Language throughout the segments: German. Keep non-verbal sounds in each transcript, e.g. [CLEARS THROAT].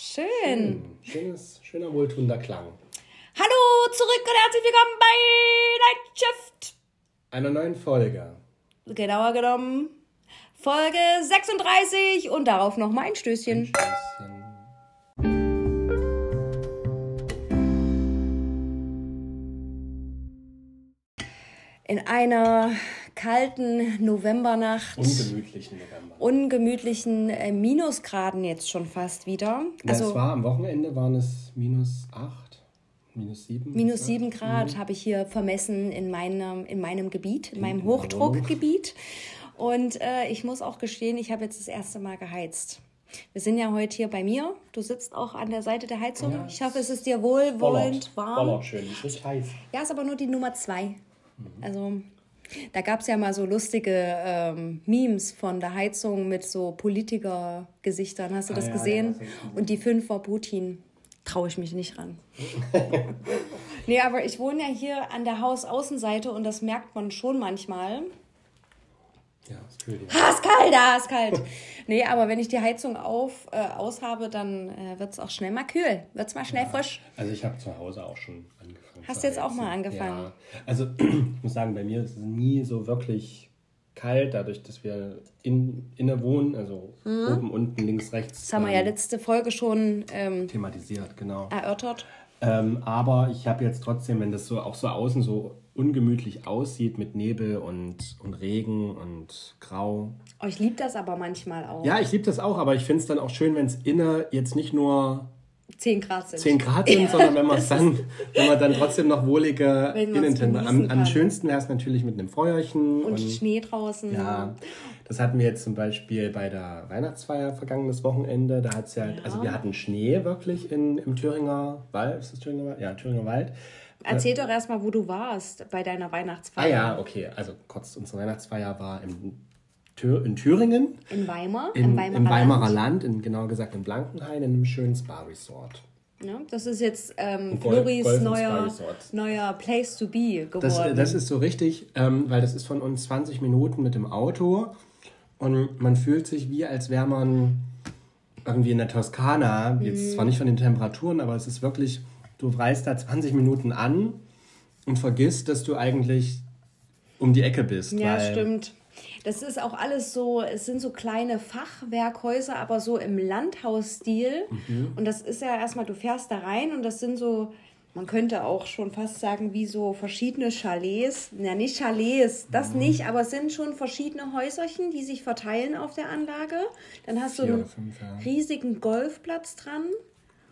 Schön. Schönes, schöner, wohltuender Klang. Hallo, zurück und herzlich willkommen bei Night Shift. Einer neuen Folge. Genauer genommen Folge 36 und darauf noch mal ein Stößchen. Stößchen. In einer kalten Novembernacht, Ungemütlichen November. ungemütlichen äh, Minusgraden jetzt schon fast wieder. Ja, es Also war am Wochenende waren es minus 8, minus 7. minus 7 Grad habe ich hier vermessen in meinem, in meinem Gebiet, in meinem in der Hochdruckgebiet. Und äh, ich muss auch gestehen, ich habe jetzt das erste Mal geheizt. Wir sind ja heute hier bei mir. Du sitzt auch an der Seite der Heizung. Ja, ich hoffe, es ist dir wohlwollend warm. Bollert schön, es ist heiß. Ja, ist aber nur die Nummer zwei. Mhm. Also, da gab es ja mal so lustige ähm, Memes von der Heizung mit so Politiker-Gesichtern. Hast du Ah, das ja, gesehen? ja, das- Und die fünf war Putin. Traue ich mich nicht ran. [LAUGHS] nee, aber ich wohne ja hier an der Hausaußenseite und das merkt man schon manchmal. Ja, ist kühl. Ja. Ah, ist kalt, da ist kalt. nee, aber wenn ich die Heizung auf, äh, aus habe, dann äh, wird es auch schnell mal kühl. Wird es mal schnell frisch. Also ich habe zu Hause auch schon angefangen. Hast du jetzt auch mal angefangen? Ja. Also [CLEARS THROAT] ich muss sagen, bei mir ist es nie so wirklich kalt, dadurch, dass wir in, inne wohnen, also oben, unten, links, rechts. Mhm. Das haben wir ja letzte Folge schon ähm, thematisiert, genau. erörtert. Ähm, aber ich habe jetzt trotzdem, wenn das so auch so außen so ungemütlich aussieht mit Nebel und, und Regen und Grau. Oh, ich liebe das aber manchmal auch. Ja, ich liebe das auch, aber ich finde es dann auch schön, wenn es inne jetzt nicht nur 10 Grad sind. 10 Grad sind, sondern wenn man es [LAUGHS] dann, wenn man dann trotzdem noch wohlige Innentemperatur. Am, am schönsten wäre es natürlich mit einem Feuerchen Und Schnee draußen. ja, das hatten wir jetzt zum Beispiel bei der Weihnachtsfeier vergangenes Wochenende. Da hat's ja, also wir hatten Schnee wirklich in, im Thüringer Wald. Ist das Thüringer Wald? Ja, Thüringer Wald. Erzähl doch erstmal, wo du warst bei deiner Weihnachtsfeier. Ah ja, okay. Also kurz, unsere Weihnachtsfeier war im in Thüringen. In Weimar, In, im Weimarer, Im Weimarer Land. Land, in, genauer gesagt in Blankenhain, in einem schönen Spa-Resort. Ja, das ist jetzt ähm, Golf- Floris Golf- neuer, neuer Place to be geworden. Das, das ist so richtig, ähm, weil das ist von uns 20 Minuten mit dem Auto und man fühlt sich wie, als wäre man irgendwie in der Toskana. Jetzt zwar nicht von den Temperaturen, aber es ist wirklich, du reist da 20 Minuten an und vergisst, dass du eigentlich um die Ecke bist. ja, stimmt. Das ist auch alles so, es sind so kleine Fachwerkhäuser, aber so im Landhausstil. Mhm. Und das ist ja erstmal, du fährst da rein und das sind so, man könnte auch schon fast sagen, wie so verschiedene Chalets. Ja, nicht Chalets, das Mhm. nicht, aber es sind schon verschiedene Häuserchen, die sich verteilen auf der Anlage. Dann hast du Vier einen oder fünf, ja. riesigen Golfplatz dran.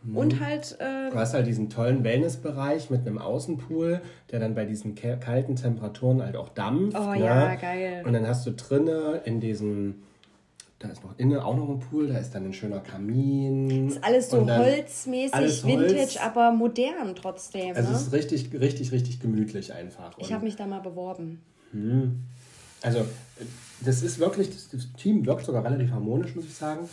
Mhm. Und halt, äh, Du hast halt diesen tollen Wellnessbereich mit einem Außenpool, der dann bei diesen kalten Temperaturen halt auch dampft. Oh ne? ja, geil. Und dann hast du drinne in diesem, da ist noch innen auch noch ein Pool, da ist dann ein schöner Kamin. ist alles so holzmäßig, alles Holz. Vintage, aber modern trotzdem. Also ne? es ist richtig, richtig, richtig gemütlich einfach. Ich Und habe mich da mal beworben. Also das ist wirklich, das, das Team wirkt sogar relativ harmonisch, muss ich sagen.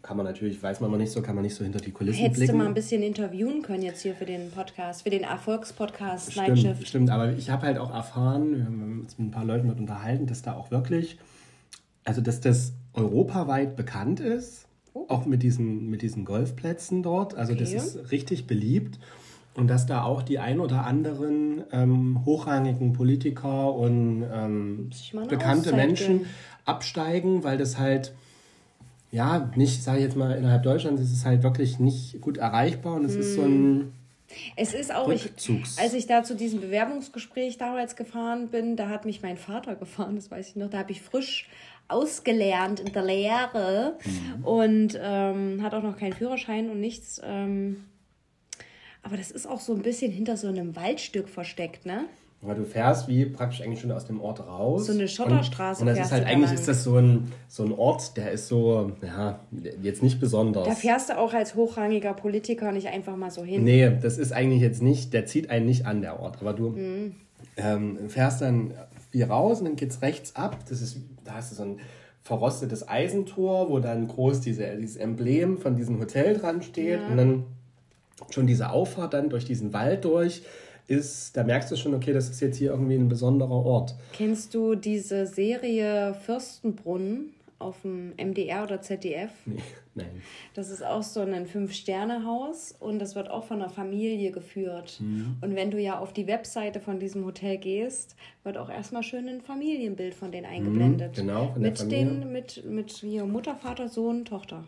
Kann man natürlich, weiß man mal nicht so, kann man nicht so hinter die Kulissen Mhm. Hättest blicken. du mal ein bisschen interviewen können jetzt hier für den Podcast, für den Erfolgspodcast Stimmt, stimmt, aber ich habe halt auch erfahren, wir haben uns mit ein paar Leuten dort unterhalten, dass da auch wirklich, also dass das europaweit bekannt ist, auch mit diesen, mit diesen Golfplätzen dort. Also das Okay. ist richtig beliebt. Und dass da auch die ein oder anderen ähm, hochrangigen Politiker und ähm, bekannte Auszeit Menschen absteigen, weil das halt, ja, nicht, sage ich jetzt mal, innerhalb Deutschlands ist es halt wirklich nicht gut erreichbar und es ist so ein Es ist auch, ich, als ich da zu diesem Bewerbungsgespräch damals gefahren bin, da hat mich mein Vater gefahren, das weiß ich noch, da habe ich frisch ausgelernt in der Lehre Mhm. und ähm, hat auch noch keinen Führerschein und nichts. Ähm, aber das ist auch so ein bisschen hinter so einem Waldstück versteckt, ne? Ja, du fährst wie praktisch eigentlich schon aus dem Ort raus. So eine Schotterstraße Und, und das ist halt eigentlich lang. ist das so ein, so ein Ort, der ist so, ja, jetzt nicht besonders. Da fährst du auch als hochrangiger Politiker nicht einfach mal so hin. Nee, das ist eigentlich jetzt nicht, der zieht einen nicht an, der Ort. Aber du Mhm. ähm, fährst dann wie raus und dann geht's rechts ab. Das ist, da hast du so ein verrostetes Eisentor, wo dann groß diese, dieses Emblem von diesem Hotel dran steht. Und dann schon diese Auffahrt dann durch diesen Wald durch ist, da merkst du schon, okay, das ist jetzt hier irgendwie ein besonderer Ort. Kennst du diese Serie Fürstenbrunn auf dem MDR oder ZDF. Nee, nein. Das ist auch so ein Fünf-Sterne-Haus und das wird auch von einer Familie geführt. Mhm. Und wenn du ja auf die Webseite von diesem Hotel gehst, wird auch erstmal schön ein Familienbild von denen eingeblendet. genau, von der mit den, mit, mit hier Mutter, Vater, Sohn, Tochter.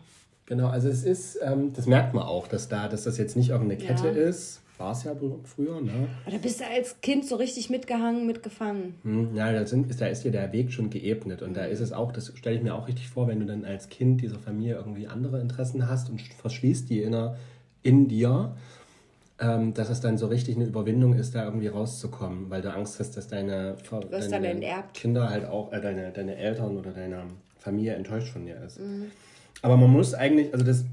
Genau, also es ist, ähm, das merkt man auch, dass da, dass das jetzt nicht irgendeine Kette Ja. ist. War es ja früher, ne? Aber da bist du als Kind so richtig mitgehangen, mitgefangen. Hm, Ja, da, sind, ist, da ist dir der Weg schon geebnet. Und da ist es auch, das stelle ich mir auch richtig vor, wenn du dann als Kind dieser Familie irgendwie andere Interessen hast und verschließt die inner, in dir, ähm, dass es dann so richtig eine Überwindung ist, da irgendwie rauszukommen, weil du Angst hast, dass deine, deine. Kinder halt auch, äh, deine, deine Eltern oder deine Familie enttäuscht von dir ist. Mhm. Aber man muss eigentlich, also das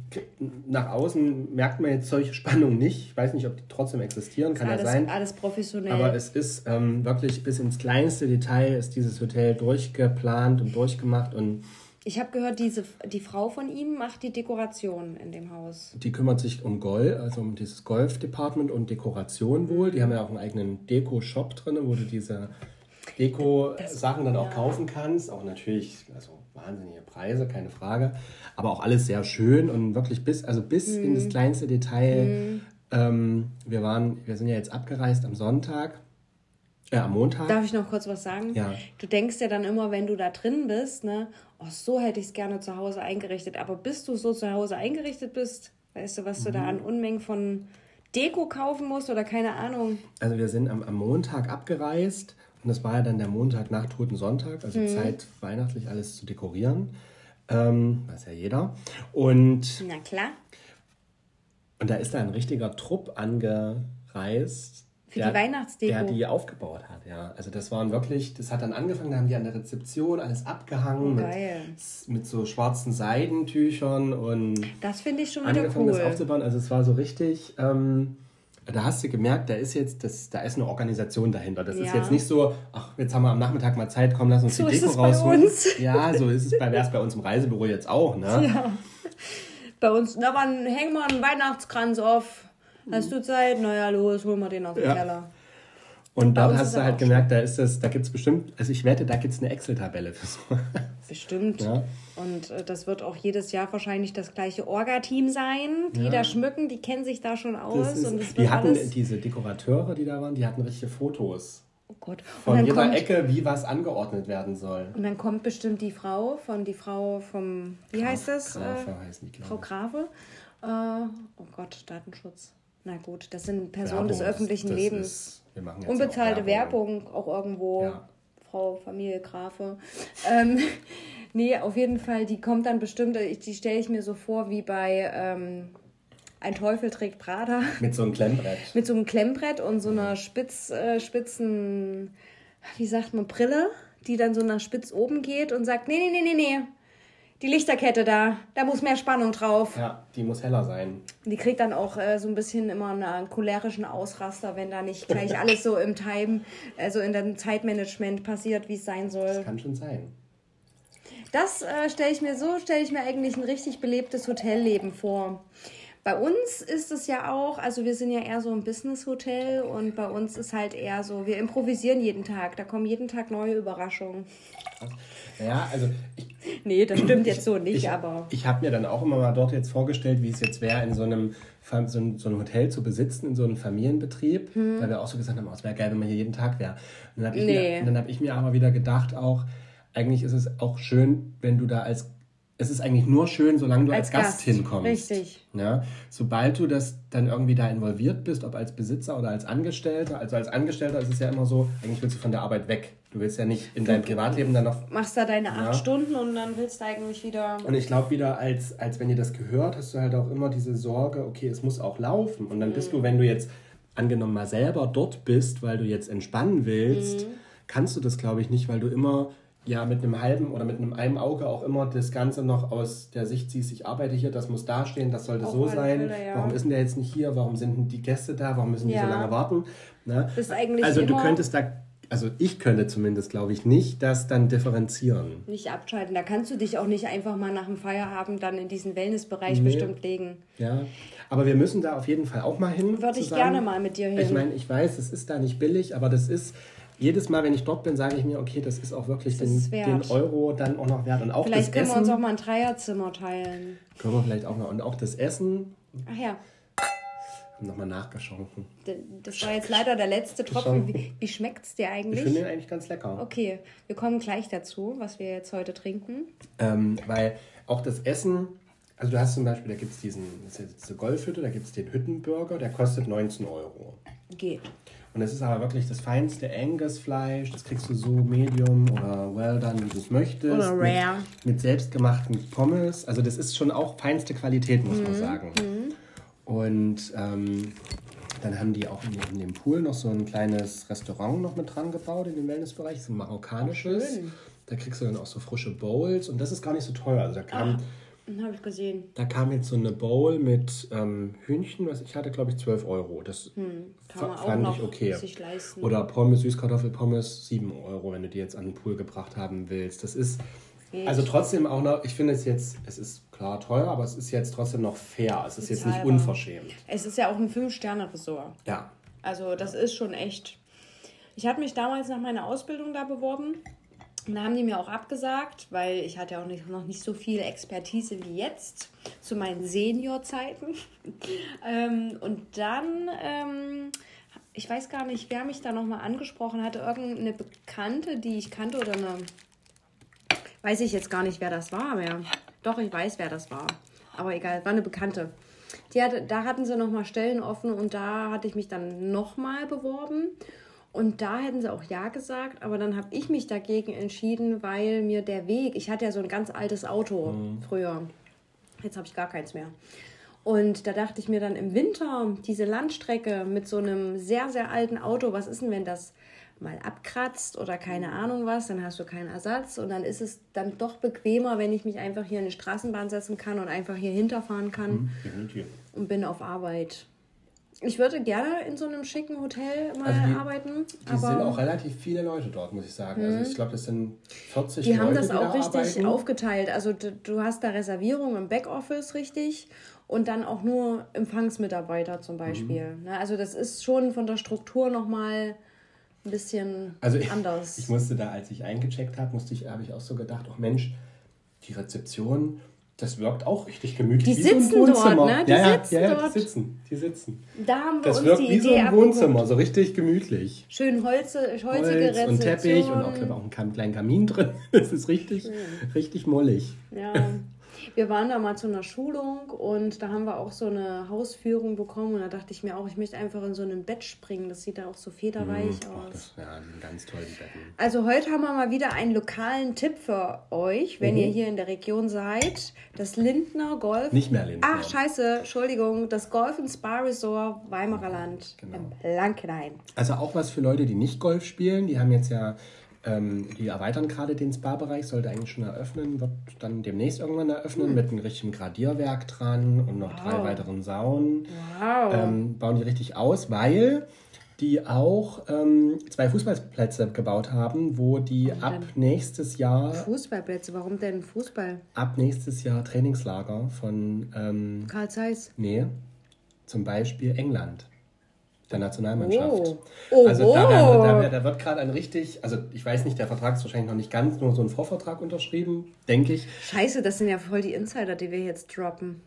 nach außen merkt man jetzt solche Spannungen nicht. Ich weiß nicht, ob die trotzdem existieren, kann ja Alles, sein. alles professionell. Aber es ist ähm, wirklich bis ins kleinste Detail ist dieses Hotel durchgeplant und durchgemacht und ich habe gehört, diese, die Frau von ihm macht die Dekoration in dem Haus. die kümmert sich um Golf, also um dieses Golf-Department und Dekoration wohl. Die haben ja auch einen eigenen Deko-Shop drin, wo du diese Deko-Sachen dann auch kaufen kannst. Auch natürlich, also wahnsinnige Preise, keine Frage. Aber auch alles sehr schön und wirklich bis, also bis in das kleinste Detail. Ähm, wir waren, wir sind ja jetzt abgereist am Sonntag, äh, am Montag. Darf ich noch kurz was sagen? Ja. Du denkst ja dann immer, wenn du da drin bist, ne, oh, so hätte ich es gerne zu Hause eingerichtet. Aber bis du so zu Hause eingerichtet bist, weißt du, was du Mhm. da an Unmengen von Deko kaufen musst oder keine Ahnung. Also wir sind am, am Montag abgereist und das war ja dann der Montag nach Toten Sonntag, also Mhm. Zeit, weihnachtlich alles zu dekorieren. Ähm, weiß ja jeder. Und, Na klar. und da ist da ein richtiger Trupp angereist. Für die Weihnachtsdeko. Der die aufgebaut hat, ja. Also das waren wirklich, das hat dann angefangen, da haben die an der Rezeption alles abgehangen mit, Geil. mit so schwarzen Seidentüchern und Das finde ich schon wieder angefangen, das cool. aufzubauen. Also es war so richtig, ähm, da hast du gemerkt, da ist jetzt, das, da ist eine Organisation dahinter. Das ist Ja. jetzt nicht so, ach, jetzt haben wir am Nachmittag mal Zeit, komm, lass uns So die ist Deko rausholen. uns. [LAUGHS] Ja, so ist es bei, wär's bei uns im Reisebüro jetzt auch, ne? Ja. Bei uns, na, wann hängen wir einen Weihnachtskranz auf? Hast du Zeit? Naja, los, holen wir den aus dem Ja. Keller. Und uns hast du halt gemerkt, da ist das, da gibt's bestimmt, also ich wette, da gibt's eine Excel-Tabelle für so. Bestimmt. Ja. Und äh, das wird auch jedes Jahr wahrscheinlich das gleiche Orga-Team sein, die Ja. da schmücken, die kennen sich da schon aus. Das ist, und es die hatten, alles. diese Dekorateure, die da waren, die hatten richtige Fotos. Oh Gott. Von dann, jeder kommt, Ecke, wie was angeordnet werden soll. und dann kommt bestimmt die Frau von die Frau vom, wie heißt das? Grafe äh, heißen die, Frau. Grafe. Äh, oh Gott, Datenschutz. Na gut, das sind Personen des Werbung, öffentlichen das Lebens. Ist, wir machen jetzt Unbezahlte auch Werbung. auch irgendwo. Ja. Frau Familie Grafe. Ähm, [LAUGHS] nee, auf jeden Fall, die kommt dann bestimmt, die stelle ich mir so vor wie bei ähm, Ein Teufel trägt Prada. [LAUGHS] Mit so einem Klemmbrett. Mit so einem Klemmbrett und so einer spitz, äh, spitzen, wie sagt man, Brille, die dann so nach spitz oben geht und sagt, nee, nee, nee, nee, nee, die Lichterkette da, da muss mehr Spannung drauf. Ja, die muss heller sein. Die kriegt dann auch äh, so ein bisschen immer einen cholerischen Ausraster, wenn da nicht gleich [LAUGHS] alles so im Time, also in dem Zeitmanagement passiert, wie es sein soll. Das kann schon sein. Das äh, stelle ich mir so, stelle ich mir eigentlich ein richtig belebtes Hotelleben vor. Bei uns ist es ja auch, also wir sind ja eher so ein Business-Hotel und bei uns ist halt eher so, wir improvisieren jeden Tag, da kommen jeden Tag neue Überraschungen. Ja, also ich, Nee, das stimmt jetzt so nicht, ich, aber ich habe mir dann auch immer mal dort jetzt vorgestellt, wie es jetzt wäre, in so einem, so, ein, so einem Hotel zu besitzen, in so einem Familienbetrieb, weil wir auch so gesagt haben, oh, es wäre geil, wenn man hier jeden Tag wäre. Und dann habe ich, Nee. mir- dann hab ich mir aber wieder gedacht, auch, eigentlich ist es auch schön, wenn du da als es ist eigentlich nur schön, solange du als, Als Gast, Gast, hinkommst. richtig. Ja, sobald du das dann irgendwie da involviert bist, ob als Besitzer oder als Angestellter, also als Angestellter ist es ja immer so, eigentlich willst du von der Arbeit weg. Du willst ja nicht in deinem Privatleben dann noch machst da deine acht Ja. Stunden und dann willst du eigentlich wieder. und ich glaube wieder, als, als wenn dir das gehört, hast du halt auch immer diese Sorge, okay, es muss auch laufen. Und dann bist du, wenn du jetzt angenommen mal selber dort bist, weil du jetzt entspannen willst, kannst du das, glaube ich, nicht, weil du immer ja mit einem halben oder mit einem einem Auge auch immer das Ganze noch aus der Sicht siehst, ich arbeite hier, das muss dastehen, das sollte Auf so sein. Fälle, ja. Warum ist denn der jetzt nicht hier? Warum sind denn die Gäste da? Warum müssen die so Ja. lange warten? Ne? Also du könntest da, also ich könnte zumindest, glaube ich, nicht das dann differenzieren. Nicht abschalten. Da kannst du dich auch nicht einfach mal nach dem Feierabend dann in diesen Wellnessbereich Nee. bestimmt legen. Ja, aber wir müssen da auf jeden Fall auch mal hin. Würde ich gerne mal mit dir hin. Ich meine, ich weiß, es ist da nicht billig, aber das ist, jedes Mal, wenn ich dort bin, sage ich mir, okay, das ist auch wirklich den, ist den Euro dann auch noch wert. Und auch Vielleicht das können Essen. wir uns auch mal ein Dreierzimmer teilen. können wir vielleicht auch noch. Und auch das Essen, Ach ja, nochmal nachgeschonken. das war jetzt leider der letzte Tropfen. Wie, wie schmeckt es dir Ich eigentlich? finde den eigentlich ganz lecker. Okay, wir kommen gleich dazu, was wir jetzt heute trinken. Ähm, weil auch das Essen, also du hast zum Beispiel, da gibt es diesen, das ist diese Golfhütte, da gibt es den Hüttenburger, der kostet 19 Euro. Geht. Und das ist aber wirklich das feinste Angus-Fleisch, das kriegst du so medium oder well done, wie du es möchtest. Oder rare. Mit, mit selbstgemachten Pommes. Also das ist schon auch feinste Qualität, muss Mhm. man sagen. Und ähm, dann haben die auch in, dem Pool noch so ein kleines Restaurant noch mit dran gebaut in dem Wellnessbereich, so ein marokkanisches. schön. Da kriegst du dann auch so frische Bowls und das ist gar nicht so teuer. Also da kam, Hm, Habe ich gesehen. da kam jetzt so eine Bowl mit ähm, Hühnchen, was ich hatte, glaube ich, 12 Euro. Das Hm, fand ich okay. Oder Pommes, Süßkartoffelpommes, 7 Euro, wenn du die jetzt an den Pool gebracht haben willst. Das ist Geht. also trotzdem auch noch, ich finde es jetzt, es ist klar teuer, aber es ist jetzt trotzdem noch fair. Es ist jetzt nicht unverschämt. Es ist ja auch ein Fünf-Sterne-Ressort. Ja. Also das ist schon echt. Ich hatte mich damals nach meiner Ausbildung da beworben. Da haben die mir auch abgesagt, weil ich hatte auch nicht, noch nicht so viel Expertise wie jetzt zu meinen Seniorzeiten. [LAUGHS] ähm, und dann, ähm, ich weiß gar nicht, wer mich da nochmal angesprochen hatte, irgendeine Bekannte, die ich kannte oder eine, weiß ich jetzt gar nicht, wer das war mehr. Doch, ich weiß, wer das war. Aber egal, war eine Bekannte. Die hatte, da hatten sie nochmal Stellen offen und da hatte ich mich dann nochmal beworben. Und da hätten sie auch Ja gesagt, aber dann habe ich mich dagegen entschieden, weil mir der Weg, ich hatte ja so ein ganz altes Auto früher, jetzt habe ich gar keins mehr. Und da dachte ich mir dann im Winter, diese Landstrecke mit so einem sehr, sehr alten Auto, was ist denn, wenn das mal abkratzt oder keine Ahnung was, dann hast du keinen Ersatz und dann ist es dann doch bequemer, wenn ich mich einfach hier in eine Straßenbahn setzen kann und einfach hier hinterfahren kann Definitiv. und bin auf Arbeit. Ich würde gerne in so einem schicken Hotel mal Also die- arbeiten, Die sind auch relativ viele Leute dort, muss ich sagen. Also ich glaube, das sind 40 die Leute, haben das die auch da richtig arbeiten. aufgeteilt. Also du, du hast da Reservierungen im Backoffice richtig und dann auch nur Empfangsmitarbeiter zum Beispiel. Mhm. Ne, Also das ist schon von der Struktur nochmal ein bisschen Also ich, anders. ich musste da, als ich eingecheckt habe, musste ich, habe ich auch so gedacht, oh Mensch, die Rezeption, das wirkt auch richtig gemütlich. Die wie so ein sitzen dort, Wohnzimmer. ne? Die ja, ja, sitzen ja, ja, dort. die sitzen, die sitzen. da haben wir Das uns wirkt die wie so Idee ein abgeguckt. Wohnzimmer, so richtig gemütlich. Schön Holze, holzige Holz Rezeption. und Teppich und auch, ich, auch einen kleinen Kamin drin. [LAUGHS] Das ist richtig, richtig mollig. Ja, wir waren da mal zu einer Schulung und da haben wir auch so eine Hausführung bekommen und da dachte ich mir auch, ich möchte einfach in so ein Bett springen. Das sieht da auch so federweich Ach, aus. das, ja, die ganz tollen Betten. Also heute haben wir mal wieder einen lokalen Tipp für euch, wenn Mhm. ihr hier in der Region seid. Das Lindner Golf. Nicht mehr Lindner. Ach, scheiße, Entschuldigung. Das Golf and Spa Resort Weimarer Land Genau. im Blankenhain. Also auch was für Leute, die nicht Golf spielen. Die haben jetzt ja, ähm, die erweitern gerade den Spa-Bereich, sollte eigentlich schon eröffnen, wird dann demnächst irgendwann eröffnen mit einem richtigen Gradierwerk dran und noch drei weiteren Saunen. Wow. Ähm, bauen die richtig aus, weil die auch ähm, zwei Fußballplätze gebaut haben, wo die ab nächstes Jahr, Fußballplätze, warum denn Fußball? ab nächstes Jahr Trainingslager von, ähm, Karl Zeiss. nee, zum Beispiel England, der Nationalmannschaft. Oh. Also da, Oho. werden, da, wird- da wird gerade ein richtig, also ich weiß nicht, der Vertrag ist wahrscheinlich noch nicht ganz, nur so ein Vorvertrag unterschrieben, denke ich. Scheiße, das sind ja voll die Insider, die wir jetzt droppen.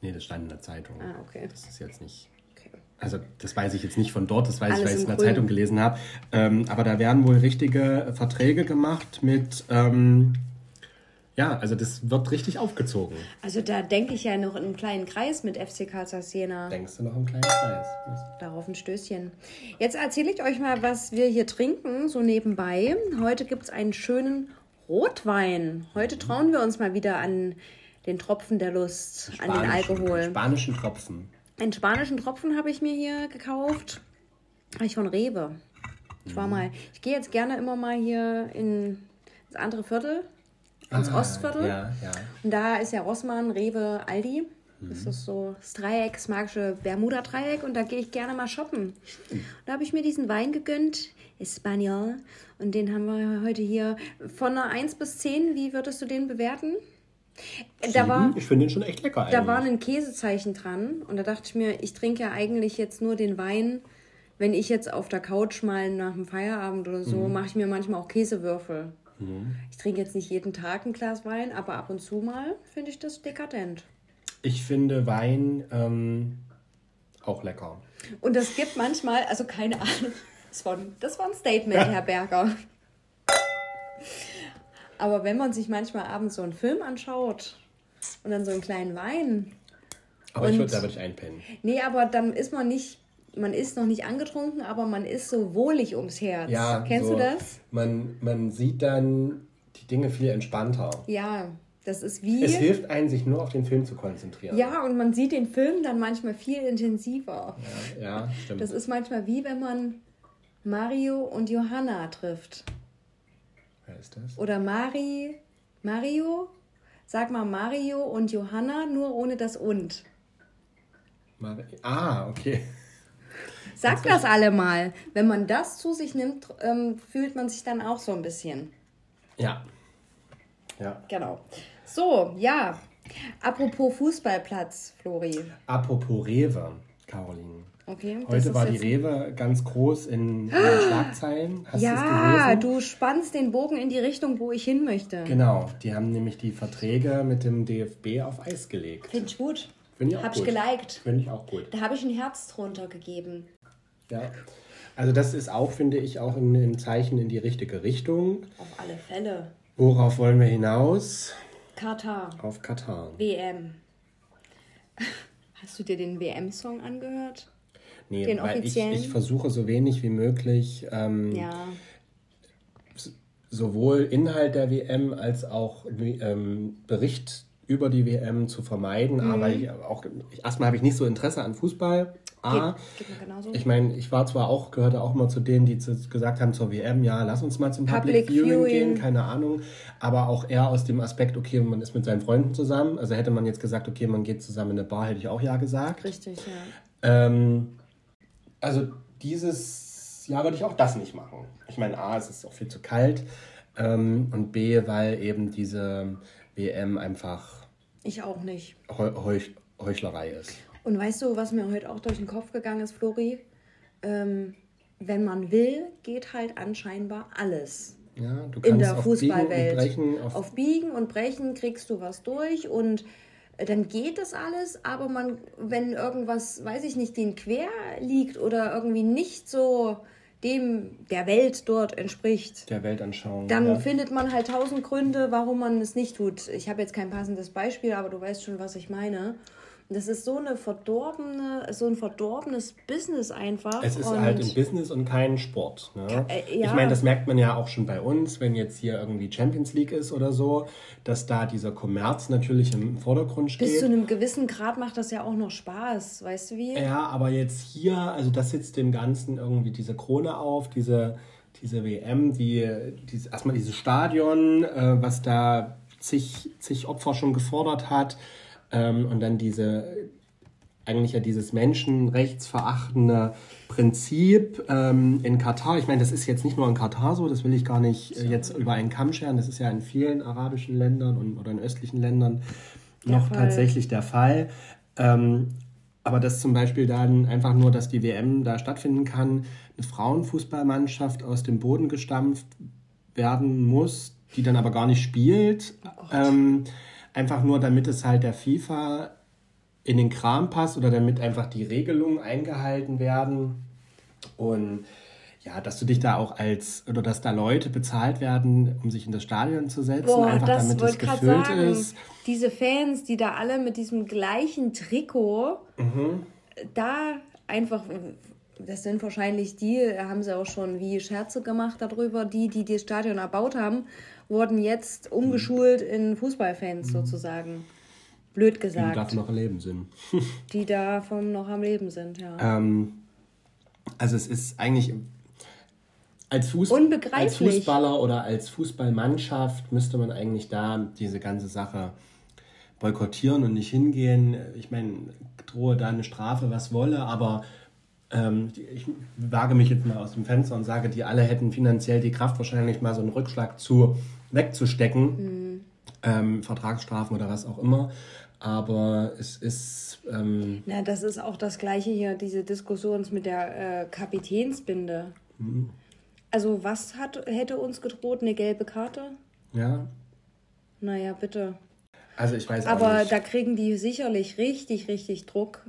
Nee, das stand in der Zeitung. Ah, okay. Das ist jetzt nicht. okay. Also das weiß ich jetzt nicht von dort, das weiß Alles ich, weil ich es in der Grün. Zeitung gelesen habe. Ähm, aber da werden wohl richtige Verträge gemacht mit, ähm, ja, also das wird richtig aufgezogen. Also da denke ich ja noch in einem kleinen Kreis mit FC Karl Zeiss Jena. Denkst du noch im kleinen Kreis? Darauf ein Stößchen. Jetzt erzähle ich euch mal, was wir hier trinken, so nebenbei. Heute gibt es einen schönen Rotwein. Heute trauen wir uns mal wieder an den Tropfen der Lust, an den Alkohol. Spanischen Tropfen. Einen spanischen Tropfen habe ich mir hier gekauft. Habe ich von Rewe. Ich war mal, ich gehe jetzt gerne immer mal hier in das andere Viertel, ins Ah, Ostviertel. Ja, ja. Und da ist ja Rossmann, Rewe, Aldi. Das ist so das Dreieck, das magische Bermuda-Dreieck. Und da gehe ich gerne mal shoppen. Und da habe ich mir diesen Wein gegönnt, Espanol. Und den haben wir heute hier von einer 1 bis 10. Wie würdest du den bewerten? Da war, ich finde den schon echt lecker da eigentlich. war ein Käsezeichen dran. Und da dachte ich mir, ich trinke ja eigentlich jetzt nur den Wein, wenn ich jetzt auf der Couch mal nach dem Feierabend oder so, Mhm. mache ich mir manchmal auch Käsewürfel. Mhm. Ich trinke jetzt nicht jeden Tag ein Glas Wein, aber ab und zu mal finde ich das dekadent. Ich finde Wein ähm, auch lecker. Und es gibt manchmal, also keine Ahnung, das war, das war ein Statement, [LAUGHS] Herr Berger. Aber wenn man sich manchmal abends so einen Film anschaut und dann so einen kleinen Wein, Aber ich Und- würd, da würde ich einpennen. nee, aber dann ist man nicht, man ist noch nicht angetrunken, aber man ist so wohlig ums Herz. Ja, Kennst so, du das? Man, man sieht dann die Dinge viel entspannter. Ja, das ist wie. Es hilft einen, sich nur auf den Film zu konzentrieren. ja, und man sieht den Film dann manchmal viel intensiver. Ja, ja stimmt. Das ist manchmal wie wenn man Mario und Johanna trifft. Wer ist das? Oder Mari, Mario? Sag mal Mario und Johanna, nur ohne das und. Mari ah, okay. Sag das alle mal. Wenn man das zu sich nimmt, ähm, fühlt man sich dann auch so ein bisschen. Ja. Ja. Genau. So, ja. Apropos Fußballplatz, Flori. Apropos Rewe, Caroline. Okay. Heute war die Rewe ganz groß in, in den Schlagzeilen. Hast du Ja, du spannst den Bogen in die Richtung, wo ich hin möchte. Genau, die haben nämlich die Verträge mit dem DFB auf Eis gelegt. Finde ich gut. Finde ich auch Hab ich gut. geliked. Finde ich auch gut. Da habe ich ein Herz drunter gegeben. Ja. Also das ist auch, finde ich, auch ein, Zeichen in die richtige Richtung. Auf alle Fälle. Worauf wollen wir hinaus? Katar, Auf Katar. WM. [LAUGHS] Hast du dir den WM-Song angehört? Nee, Den weil ich, offiziellen? ich versuche so wenig wie möglich ähm, Ja. sowohl Inhalt der WM als auch ähm, Bericht über die WM zu vermeiden. Mhm. Aber ich auch erstmal habe ich nicht so Interesse an Fußball. A, Geht, geht mir genauso. ich meine, ich war zwar auch, gehörte auch mal zu denen, die zu, gesagt haben zur WM, ja, lass uns mal zum Public, Public Viewing, Viewing. gehen, keine Ahnung. Aber auch eher aus dem Aspekt, okay, man ist mit seinen Freunden zusammen. Also hätte man jetzt gesagt, okay, man geht zusammen in eine Bar, hätte ich auch ja gesagt. Richtig, ja. Ähm, also dieses Jahr würde ich auch das nicht machen. Ich meine, A, es ist auch viel zu kalt ähm, und B, weil eben diese WM einfach Ich auch nicht. Heu Heuch Heuchlerei ist. Und weißt du, was mir heute auch durch den Kopf gegangen ist, Flori? Ähm, wenn man will, geht halt anscheinend alles. Ja, du in kannst der auf Biegen und Fußballwelt. Brechen, auf, auf Biegen und Brechen kriegst du was durch und äh, dann geht das alles, aber man, wenn irgendwas, weiß ich nicht, den quer liegt oder irgendwie nicht so dem der Welt dort entspricht, der Weltanschauung. dann ja. findet man halt tausend Gründe, warum man es nicht tut. Ich habe jetzt kein passendes Beispiel, aber du weißt schon, was ich meine. Das ist so eine verdorbene, so ein verdorbenes Business einfach. Es ist halt ein Business und kein Sport. Ne? äh, ja. Ich meine, das merkt man ja auch schon bei uns, wenn jetzt hier irgendwie Champions League ist oder so, dass da dieser Kommerz natürlich im Vordergrund steht. bis zu einem gewissen Grad macht das ja auch noch Spaß, weißt du wie? Ja, aber jetzt hier, also das sitzt dem Ganzen irgendwie diese Krone auf, diese, diese WM, die, diese, erstmal dieses Stadion, äh, was da zig, zig Opfer schon gefordert hat, ähm, und dann diese, eigentlich ja dieses menschenrechtsverachtende Prinzip ähm, in Katar. Ich meine, das ist jetzt nicht nur in Katar so, das will ich gar nicht äh, jetzt über einen Kamm scheren, das ist ja in vielen arabischen Ländern und, oder in östlichen Ländern noch Fall. tatsächlich der Fall. Ähm, aber dass zum Beispiel dann einfach nur, dass die WM da stattfinden kann, eine Frauenfußballmannschaft aus dem Boden gestampft werden muss, die dann aber gar nicht spielt. ähm, einfach nur, damit es halt der FIFA in den Kram passt oder damit einfach die Regelungen eingehalten werden. Und ja, dass du dich da auch als, oder dass da Leute bezahlt werden, um sich in das Stadion zu setzen, Boah, einfach das damit es gefüllt sagen. ist. Diese Fans, die da alle mit diesem gleichen Trikot Mhm. da einfach, das sind wahrscheinlich die, haben sie auch schon wie Scherze gemacht darüber, die, die das Stadion erbaut haben, wurden jetzt umgeschult in Fußballfans sozusagen. Blöd Die gesagt. davon noch Leben sind. [LAUGHS] Die davon noch am Leben sind, ja. Ähm, also es ist eigentlich als, Fuß als Fußballer oder als Fußballmannschaft müsste man eigentlich da diese ganze Sache boykottieren und nicht hingehen. Ich meine, drohe da eine Strafe, was wolle, aber ähm, die- ich wage mich jetzt mal aus dem Fenster und sage, die alle hätten finanziell die Kraft, wahrscheinlich mal so einen Rückschlag zu wegzustecken. Ähm, Vertragsstrafen oder was auch immer. Aber es ist. Ähm, Na, das ist auch das Gleiche hier, diese Diskussion mit der äh, Kapitänsbinde. Mhm. Also, was hat, hätte uns gedroht? Eine gelbe Karte? ja. Naja, bitte. Also ich weiß auch Aber nicht. da kriegen die sicherlich richtig, richtig Druck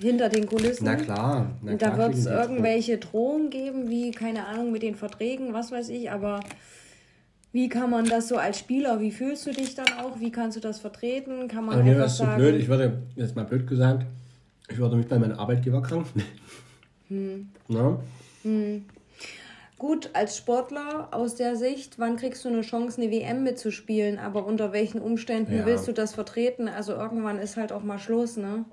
hinter den Kulissen. Na klar. Na Und da wird es irgendwelche Drohungen geben, wie, keine Ahnung, mit den Verträgen, was weiß ich, aber wie kann man das so als Spieler, wie fühlst du dich dann auch, wie kannst du das vertreten, kann man mir wäre es sagen, blöd. Ich würde, jetzt mal blöd gesagt, ich würde mich bei meinem Arbeitgeber krank Hm. [LAUGHS] melden. Ne? gut, als Sportler aus der Sicht, wann kriegst du eine Chance, eine WM mitzuspielen, aber unter welchen Umständen Ja. willst du das vertreten, also irgendwann ist halt auch mal Schluss, ne?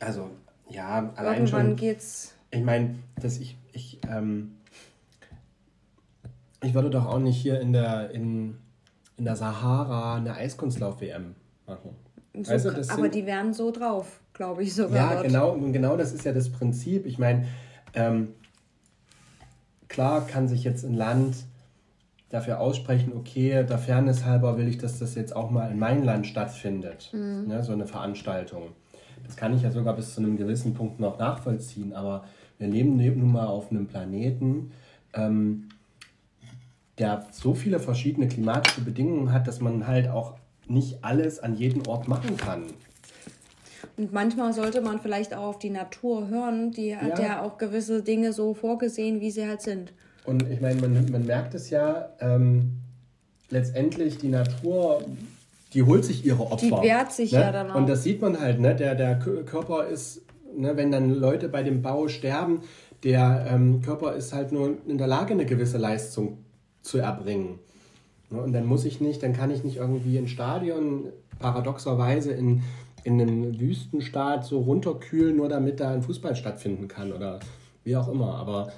Also, ja, allein Irgendwann schon. geht's, Ich meine, dass ich, ich, ähm, ich würde doch auch nicht hier in der, in, in der Sahara eine Eiskunstlauf-WM machen. so, du, das aber sind- die wären so drauf, glaube ich sogar. Ja, dort. genau, genau das ist ja das Prinzip. Ich meine, ähm, klar kann sich jetzt ein Land dafür aussprechen, okay, der Fairness halber will ich, dass das jetzt auch mal in meinem Land stattfindet, ne, so eine Veranstaltung. Das kann ich ja sogar bis zu einem gewissen Punkt noch nachvollziehen, aber wir leben nun mal auf einem Planeten, ähm, der so viele verschiedene klimatische Bedingungen hat, dass man halt auch nicht alles an jedem Ort machen kann. Und manchmal sollte man vielleicht auch auf die Natur hören, die hat Ja. ja auch gewisse Dinge so vorgesehen, wie sie halt sind. Und ich meine, man, man merkt es ja, ähm, letztendlich die Natur, die holt sich ihre Opfer. Die wehrt sich ne? ja dann auch. Und das sieht man halt, ne? der, der Kö- Körper ist, ne, wenn dann Leute bei dem Bau sterben, der ähm, Körper ist halt nur in der Lage, eine gewisse Leistung zu erbringen. Ne? Und dann muss ich nicht, dann kann ich nicht irgendwie ein Stadion paradoxerweise in, in einem Wüstenstaat so runterkühlen, nur damit da ein Fußball stattfinden kann oder wie auch immer. Aber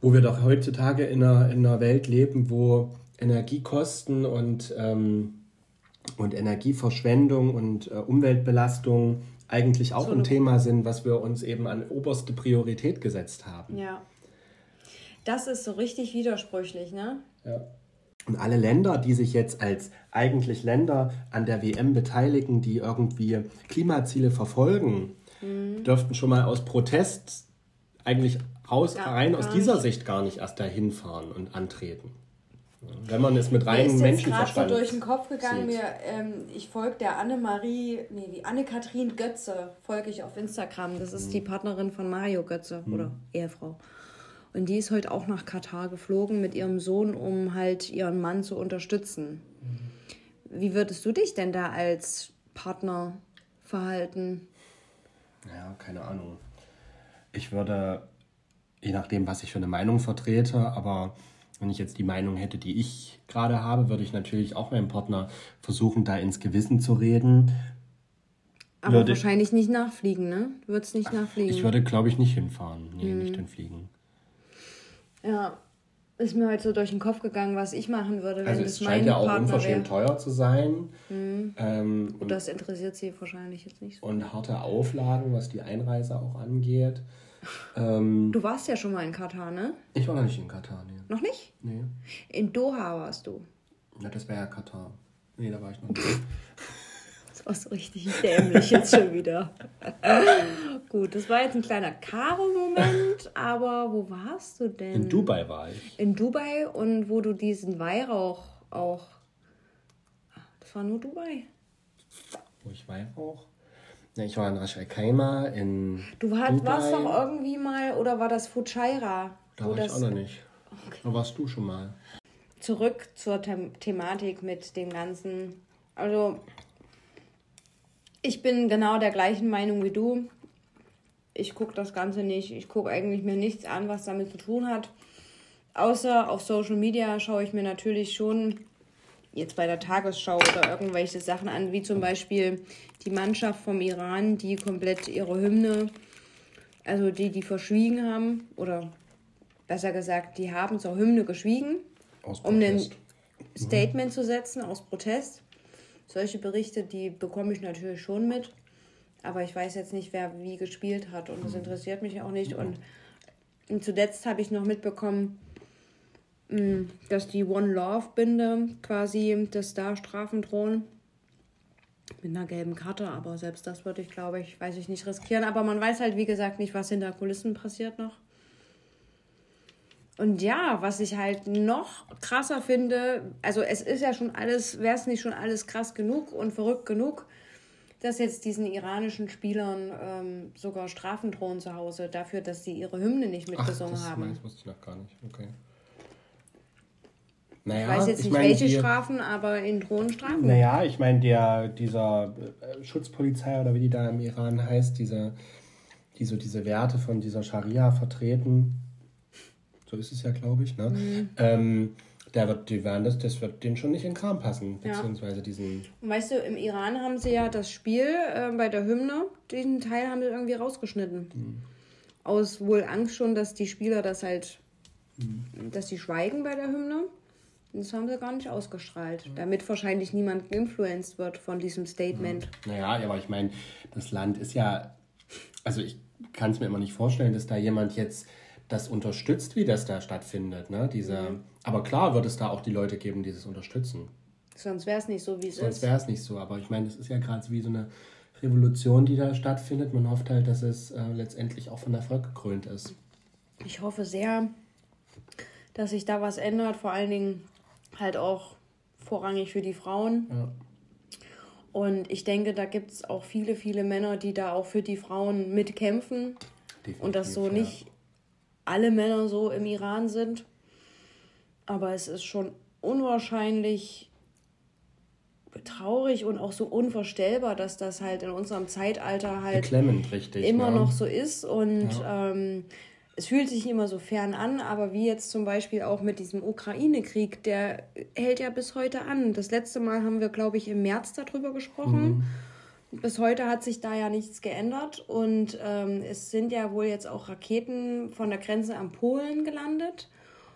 wo wir doch heutzutage in einer, in einer Welt leben, wo Energiekosten und, ähm, und Energieverschwendung und äh, Umweltbelastung eigentlich auch So ein Thema sind, was wir uns eben an oberste Priorität gesetzt haben. Ja. Das ist so richtig widersprüchlich, ne? Ja. Und alle Länder, die sich jetzt als eigentlich Länder an der WM beteiligen, die irgendwie Klimaziele verfolgen, Mhm. dürften schon mal aus Protest eigentlich raus, Ja, rein aus dieser nicht. Sicht gar nicht erst dahin fahren und antreten. Wenn man es mit Mir reinem ist jetzt gerade so durch den Kopf gegangen, sieht. mir, ähm, ich folge der Annemarie, nee, die Anne-Kathrin Götze, folge ich auf Instagram. Das ist Mhm. die Partnerin von Mario Götze oder Ehefrau. Und die ist heute auch nach Katar geflogen mit ihrem Sohn, um halt ihren Mann zu unterstützen. Mhm. Wie würdest du dich denn da als Partner verhalten? Ja, keine Ahnung. Ich würde, je nachdem, was ich für eine Meinung vertrete, aber wenn ich jetzt die Meinung hätte, die ich gerade habe, würde ich natürlich auch meinem Partner versuchen, da ins Gewissen zu reden. Aber Würde- wahrscheinlich nicht nachfliegen, ne? Du würdest nicht nachfliegen. Ich würde, glaube ich, nicht hinfahren. Nee, Mhm. nicht hinfliegen. Ja, ist mir heute so durch den Kopf gegangen, was ich machen würde, wenn Also das es mein scheint ja auch Partner wäre. unverschämt teuer zu sein. Ähm, und, Das interessiert sie wahrscheinlich jetzt nicht so. und harte Auflagen, was die Einreise auch angeht. Ähm, Du warst ja schon mal in Katar, ne? ich war noch nicht in Katar, nee. Noch nicht? nee. In Doha warst du. Na, das wäre ja Katar. Nee, da war ich noch nicht. [LAUGHS] Das war so richtig dämlich jetzt schon wieder. [LAUGHS] Gut, das war jetzt ein kleiner Karo-Moment, aber wo warst du denn? In Dubai war ich. In Dubai und wo du diesen Weihrauch auch. Das war nur Dubai. Wo ich Weihrauch. Ich war in Khaimah, in Du hat, Dubai. warst doch irgendwie mal, oder war das Fujairah? Da war ich auch noch nicht. Da warst du schon mal. zurück zur The Thematik mit dem Ganzen. Also, ich bin genau der gleichen Meinung wie du. Ich gucke das Ganze nicht. Ich gucke eigentlich mir nichts an, was damit zu tun hat. Außer auf Social Media schaue ich mir natürlich schon jetzt bei der Tagesschau oder irgendwelche Sachen an, wie zum Beispiel die Mannschaft vom Iran, die komplett ihre Hymne, also die, die verschwiegen haben, oder besser gesagt, die haben zur Hymne geschwiegen um ein. Statement zu setzen aus Protest. Solche Berichte, die bekomme ich natürlich schon mit. Aber ich weiß jetzt nicht, wer wie gespielt hat. Und das interessiert mich auch nicht. Und, zuletzt habe ich noch mitbekommen, mh, dass die One Love Binde quasi, dass da Strafen drohen. mit einer gelben Karte, aber selbst das würde ich, glaube ich, weiß ich nicht riskieren. Aber man weiß halt, wie gesagt, nicht, was hinter Kulissen passiert noch. Und ja, was ich halt noch krasser finde, also es ist ja schon alles, wäre es nicht schon alles krass genug und verrückt genug, dass jetzt diesen iranischen Spielern ähm, sogar Strafen drohen zu Hause dafür, dass sie ihre Hymne nicht mitgesungen Ach, das, haben. Nein, das wusste ich noch gar nicht. Okay. Naja, ich weiß jetzt nicht, meine, welche die- Strafen, aber in drohen Strafen. Naja, ich meine, der, dieser äh, Schutzpolizei oder wie die da im Iran heißt, diese, die so diese Werte von dieser Scharia vertreten, so ist es ja, glaube ich, ne? Mhm. Ähm, der wird, die werden das, das wird denen schon nicht in den Kram passen, Ja. beziehungsweise diesen. Und weißt du, im Iran haben sie ja das Spiel äh, bei der Hymne, diesen Teil haben sie irgendwie rausgeschnitten. Aus wohl Angst schon, dass die Spieler das halt, dass sie schweigen bei der Hymne. Und das haben sie gar nicht ausgestrahlt. Damit wahrscheinlich niemand geinfluenced wird von diesem Statement. Naja, aber ich meine, das Land ist ja. Also ich kann es mir immer nicht vorstellen, dass da jemand jetzt das unterstützt, wie das da stattfindet. Ne? Diese, Aber klar wird es da auch die Leute geben, die das unterstützen. Sonst wäre es nicht so, wie es Sonst ist. wäre es nicht so. Aber ich meine, es ist ja gerade wie so eine Revolution, die da stattfindet. Man hofft halt, dass es äh, letztendlich auch von Erfolg gekrönt ist. Ich hoffe sehr, dass sich da was ändert. Vor allen Dingen halt auch vorrangig für die Frauen. Ja. Und ich denke, da gibt es auch viele, viele Männer, die da auch für die Frauen mitkämpfen. Und dass so Definitiv, nicht alle Männer so im Iran sind. Aber es ist schon unwahrscheinlich traurig und auch so unvorstellbar, dass das halt in unserem Zeitalter halt richtig. immer ne? noch so ist. Und ähm, es fühlt sich immer so fern an, aber wie jetzt zum Beispiel auch mit diesem Ukraine-Krieg, der hält ja bis heute an. Das letzte Mal haben wir, glaube ich, im März darüber gesprochen. Bis heute hat sich da ja nichts geändert und ähm, es sind ja wohl jetzt auch Raketen von der Grenze am Polen gelandet.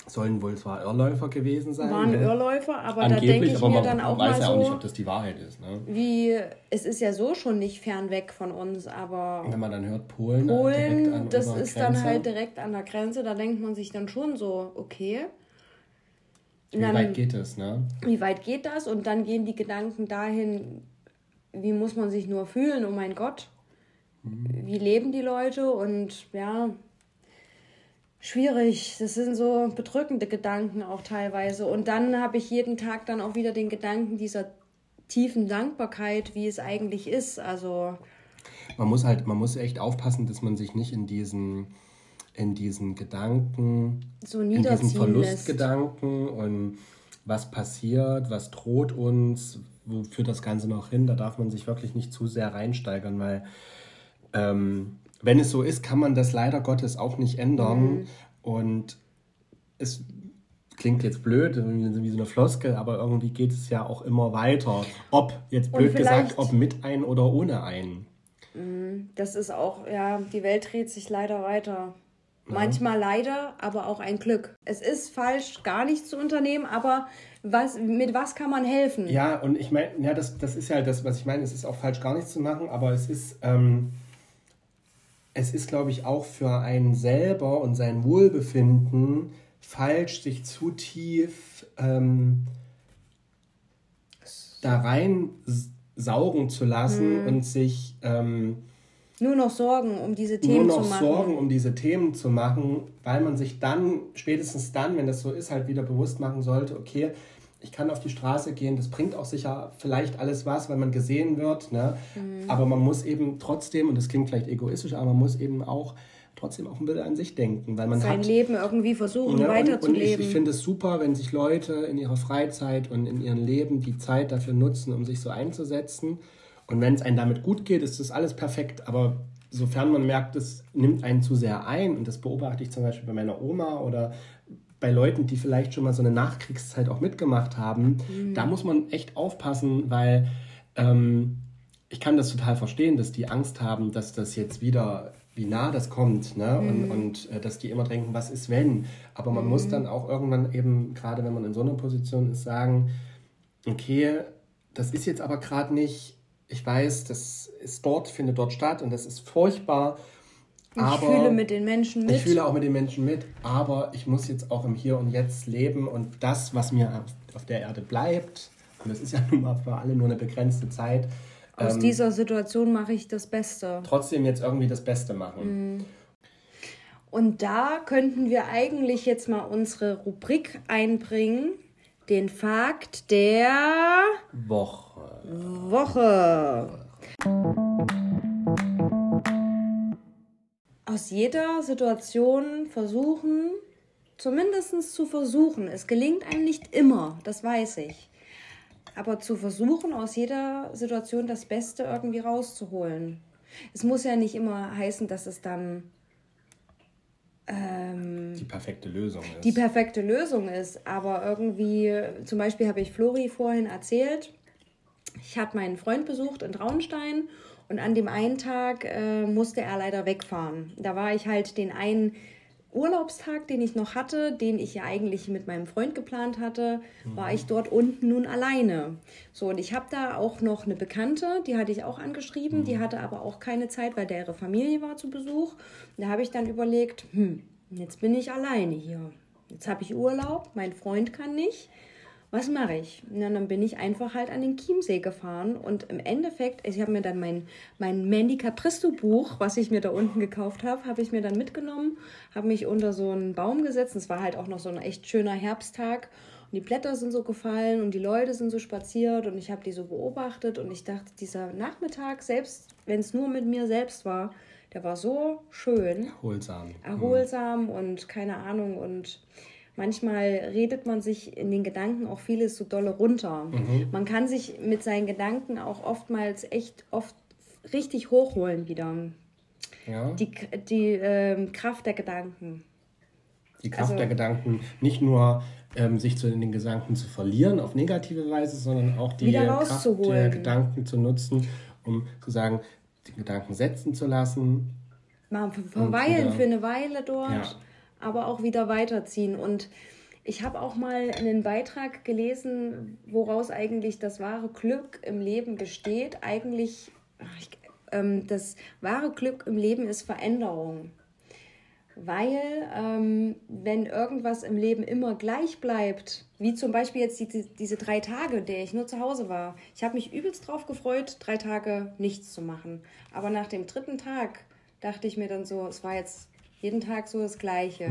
Sollen wohl zwar Irrläufer gewesen sein. Waren ne? Irrläufer, aber da Angeblich, denke ich mir man dann auch weiß mal ja auch nicht, so, ob das die Wahrheit ist. Ne? wie es ist ja so schon nicht fern weg von uns, aber Wenn man dann hört, Polen, direkt an Polen, das ist dann Grenze. halt direkt an der Grenze, da denkt man sich dann schon so, okay. Wie dann- weit geht es, ne? Wie weit geht das? Und dann gehen die Gedanken dahin, wie muss man sich nur fühlen, oh mein Gott. Wie leben die Leute? Und ja, schwierig. Das sind so bedrückende Gedanken auch teilweise. Und dann habe ich jeden Tag dann auch wieder den Gedanken dieser tiefen Dankbarkeit, wie es eigentlich ist. Also Man muss halt, man muss echt aufpassen, dass man sich nicht in diesen, in diesen Gedanken, so in diesen niederziehen lässt. Verlustgedanken und was passiert, was droht uns, wo führt das Ganze noch hin, da darf man sich wirklich nicht zu sehr reinsteigern, weil ähm, wenn es so ist, kann man das leider Gottes auch nicht ändern. Mhm. Und es klingt jetzt blöd, wie so eine Floskel, aber irgendwie geht es ja auch immer weiter. Ob, jetzt blöd gesagt, ob mit ein oder ohne ein. Das ist auch, ja, die Welt dreht sich leider weiter. Manchmal leider, aber auch ein Glück. Es ist falsch, gar nichts zu unternehmen, aber was, mit was kann man helfen? Ja, und ich meine, ja, das, das ist ja das, was ich meine. Es ist auch falsch, gar nichts zu machen, aber es ist, ähm, es ist, glaube ich, auch für einen selber und sein Wohlbefinden falsch, sich zu tief ähm, da rein saugen zu lassen und sich ähm, Nur noch Sorgen um diese nur Themen noch zu machen. Sorgen um diese Themen zu machen, weil man sich dann, spätestens dann, wenn das so ist, halt wieder bewusst machen sollte, okay, ich kann auf die Straße gehen, das bringt auch sicher vielleicht alles was, weil man gesehen wird, ne? Mhm. aber man muss eben trotzdem, und das klingt vielleicht egoistisch, aber man muss eben auch trotzdem auch ein bisschen an sich denken, weil man Sein hat... Leben irgendwie versuchen Ne? Und, und ich, weiterzuleben. ich finde es super, wenn sich Leute in ihrer Freizeit und in ihrem Leben die Zeit dafür nutzen, um sich so einzusetzen. Und wenn es einem damit gut geht, ist das alles perfekt. Aber sofern man merkt, es nimmt einen zu sehr ein, und das beobachte ich zum Beispiel bei meiner Oma oder bei Leuten, die vielleicht schon mal so eine Nachkriegszeit auch mitgemacht haben, da muss man echt aufpassen, weil ähm, ich kann das total verstehen, dass die Angst haben, dass das jetzt wieder, wie nah das kommt, ne? Und, und äh, dass die immer denken, was ist wenn? Aber man muss dann auch irgendwann eben, gerade wenn man in so einer Position ist, sagen, okay, das ist jetzt aber gerade nicht, ich weiß, das ist dort, findet dort statt und das ist furchtbar. Ich aber fühle mit den Menschen mit. ich fühle auch mit den Menschen mit, aber ich muss jetzt auch im Hier und Jetzt leben und das, was mir auf- der Erde bleibt, und das ist ja [LAUGHS] nun mal für alle nur eine begrenzte Zeit, Aus ähm, dieser Situation mache ich das Beste. trotzdem jetzt irgendwie das Beste machen. Und da könnten wir eigentlich jetzt mal unsere Rubrik einbringen. Den Fakt der Woche. Woche. Aus jeder Situation versuchen, zumindest zu versuchen. Es gelingt einem nicht immer, das weiß ich. Aber zu versuchen, aus jeder Situation das Beste irgendwie rauszuholen. Es muss ja nicht immer heißen, dass es dann Die perfekte Lösung ist. die perfekte Lösung ist. Aber irgendwie, zum Beispiel habe ich Flori vorhin erzählt, ich habe meinen Freund besucht in Traunstein und an dem einen Tag äh, musste er leider wegfahren. Da war ich halt den einen Urlaubstag, den ich noch hatte, den ich ja eigentlich mit meinem Freund geplant hatte, war ich dort unten nun alleine. So, und ich habe da auch noch eine Bekannte, die hatte ich auch angeschrieben, die hatte aber auch keine Zeit, weil deren Familie war zu Besuch. Da habe ich dann überlegt, hm, jetzt bin ich alleine hier. Jetzt habe ich Urlaub, mein Freund kann nicht. Was mache ich? Na, dann bin ich einfach halt an den Chiemsee gefahren und im Endeffekt, ich habe mir dann mein, mein Mandy Capristo Buch, was ich mir da unten gekauft habe, habe ich mir dann mitgenommen, habe mich unter so einen Baum gesetzt. Es war halt auch noch so ein echt schöner Herbsttag und die Blätter sind so gefallen und die Leute sind so spaziert und ich habe die so beobachtet und ich dachte, dieser Nachmittag, selbst wenn es nur mit mir selbst war, der war so schön Erholsam. erholsam und keine Ahnung und manchmal redet man sich in den Gedanken auch vieles so dolle runter. Man kann sich mit seinen Gedanken auch oftmals echt oft richtig hochholen wieder. Ja. Die, die ähm, Kraft der Gedanken. Die Kraft Also- der Gedanken, nicht nur ähm, sich zu, in den Gedanken zu verlieren auf negative Weise, sondern auch die Kraft der. Gedanken zu nutzen, um zu sagen, die Gedanken setzen zu lassen. Mal ver- verweilen für eine Weile dort, Ja. Aber auch wieder weiterziehen. Und ich habe auch mal einen Beitrag gelesen, woraus eigentlich das wahre Glück im Leben besteht. Eigentlich, ähm, das wahre Glück im Leben ist Veränderung. Weil, ähm, wenn irgendwas im Leben immer gleich bleibt, wie zum Beispiel jetzt die, die, diese drei Tage, der ich nur zu Hause war, ich habe mich übelst drauf gefreut, drei Tage nichts zu machen. Aber nach dem dritten Tag dachte ich mir dann so, es war jetzt jeden Tag so das Gleiche.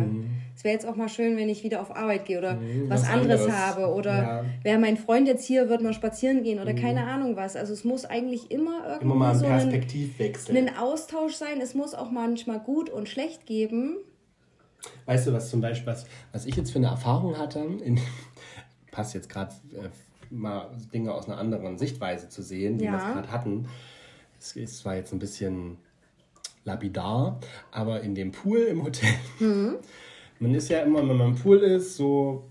Es wäre jetzt auch mal schön, wenn ich wieder auf Arbeit gehe oder Mhm, was, was anderes, anderes. habe oder Ja. wäre mein Freund jetzt hier, wird mal spazieren gehen oder keine Ahnung was. Also es muss eigentlich immer irgendwie Immer mal einen so einen, Perspektivwechsel. einen Austausch sein. Es muss auch manchmal gut und schlecht geben. Weißt du, was zum Beispiel, was, was ich jetzt für eine Erfahrung hatte, in, [LAUGHS] passt jetzt gerade äh, mal Dinge aus einer anderen Sichtweise zu sehen, wie Ja. wir gerade hatten. Es zwar jetzt ein bisschen lapidar, aber in dem Pool im Hotel, Mhm. [LAUGHS] man ist ja immer, wenn man im Pool ist, so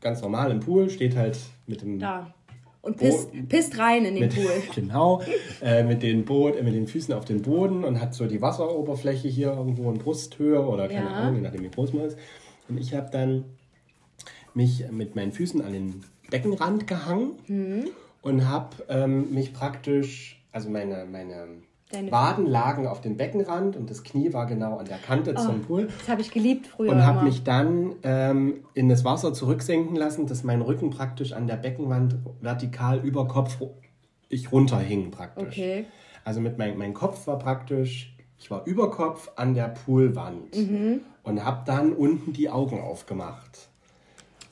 ganz normal im Pool, steht halt mit dem Da. Und pisst, pisst rein in den mit, Pool. [LAUGHS] genau, [LAUGHS] äh, mit, den Boot, äh, mit den Füßen auf den Boden und hat so die Wasseroberfläche hier irgendwo in Brusthöhe oder keine Ja. Ahnung, je nachdem wie groß man ist. Und ich habe dann mich mit meinen Füßen an den Beckenrand gehangen Mhm. und habe ähm, mich praktisch, also meine, meine Deine Waden lagen auf dem Beckenrand und das Knie war genau an der Kante zum Pool. Das habe ich geliebt früher. Und habe mich dann ähm, in das Wasser zurücksenken lassen, dass mein Rücken praktisch an der Beckenwand vertikal über Kopf ich runterhing praktisch. Okay. Also mit mein, mein Kopf war praktisch, ich war über Kopf an der Poolwand Mhm. und habe dann unten die Augen aufgemacht.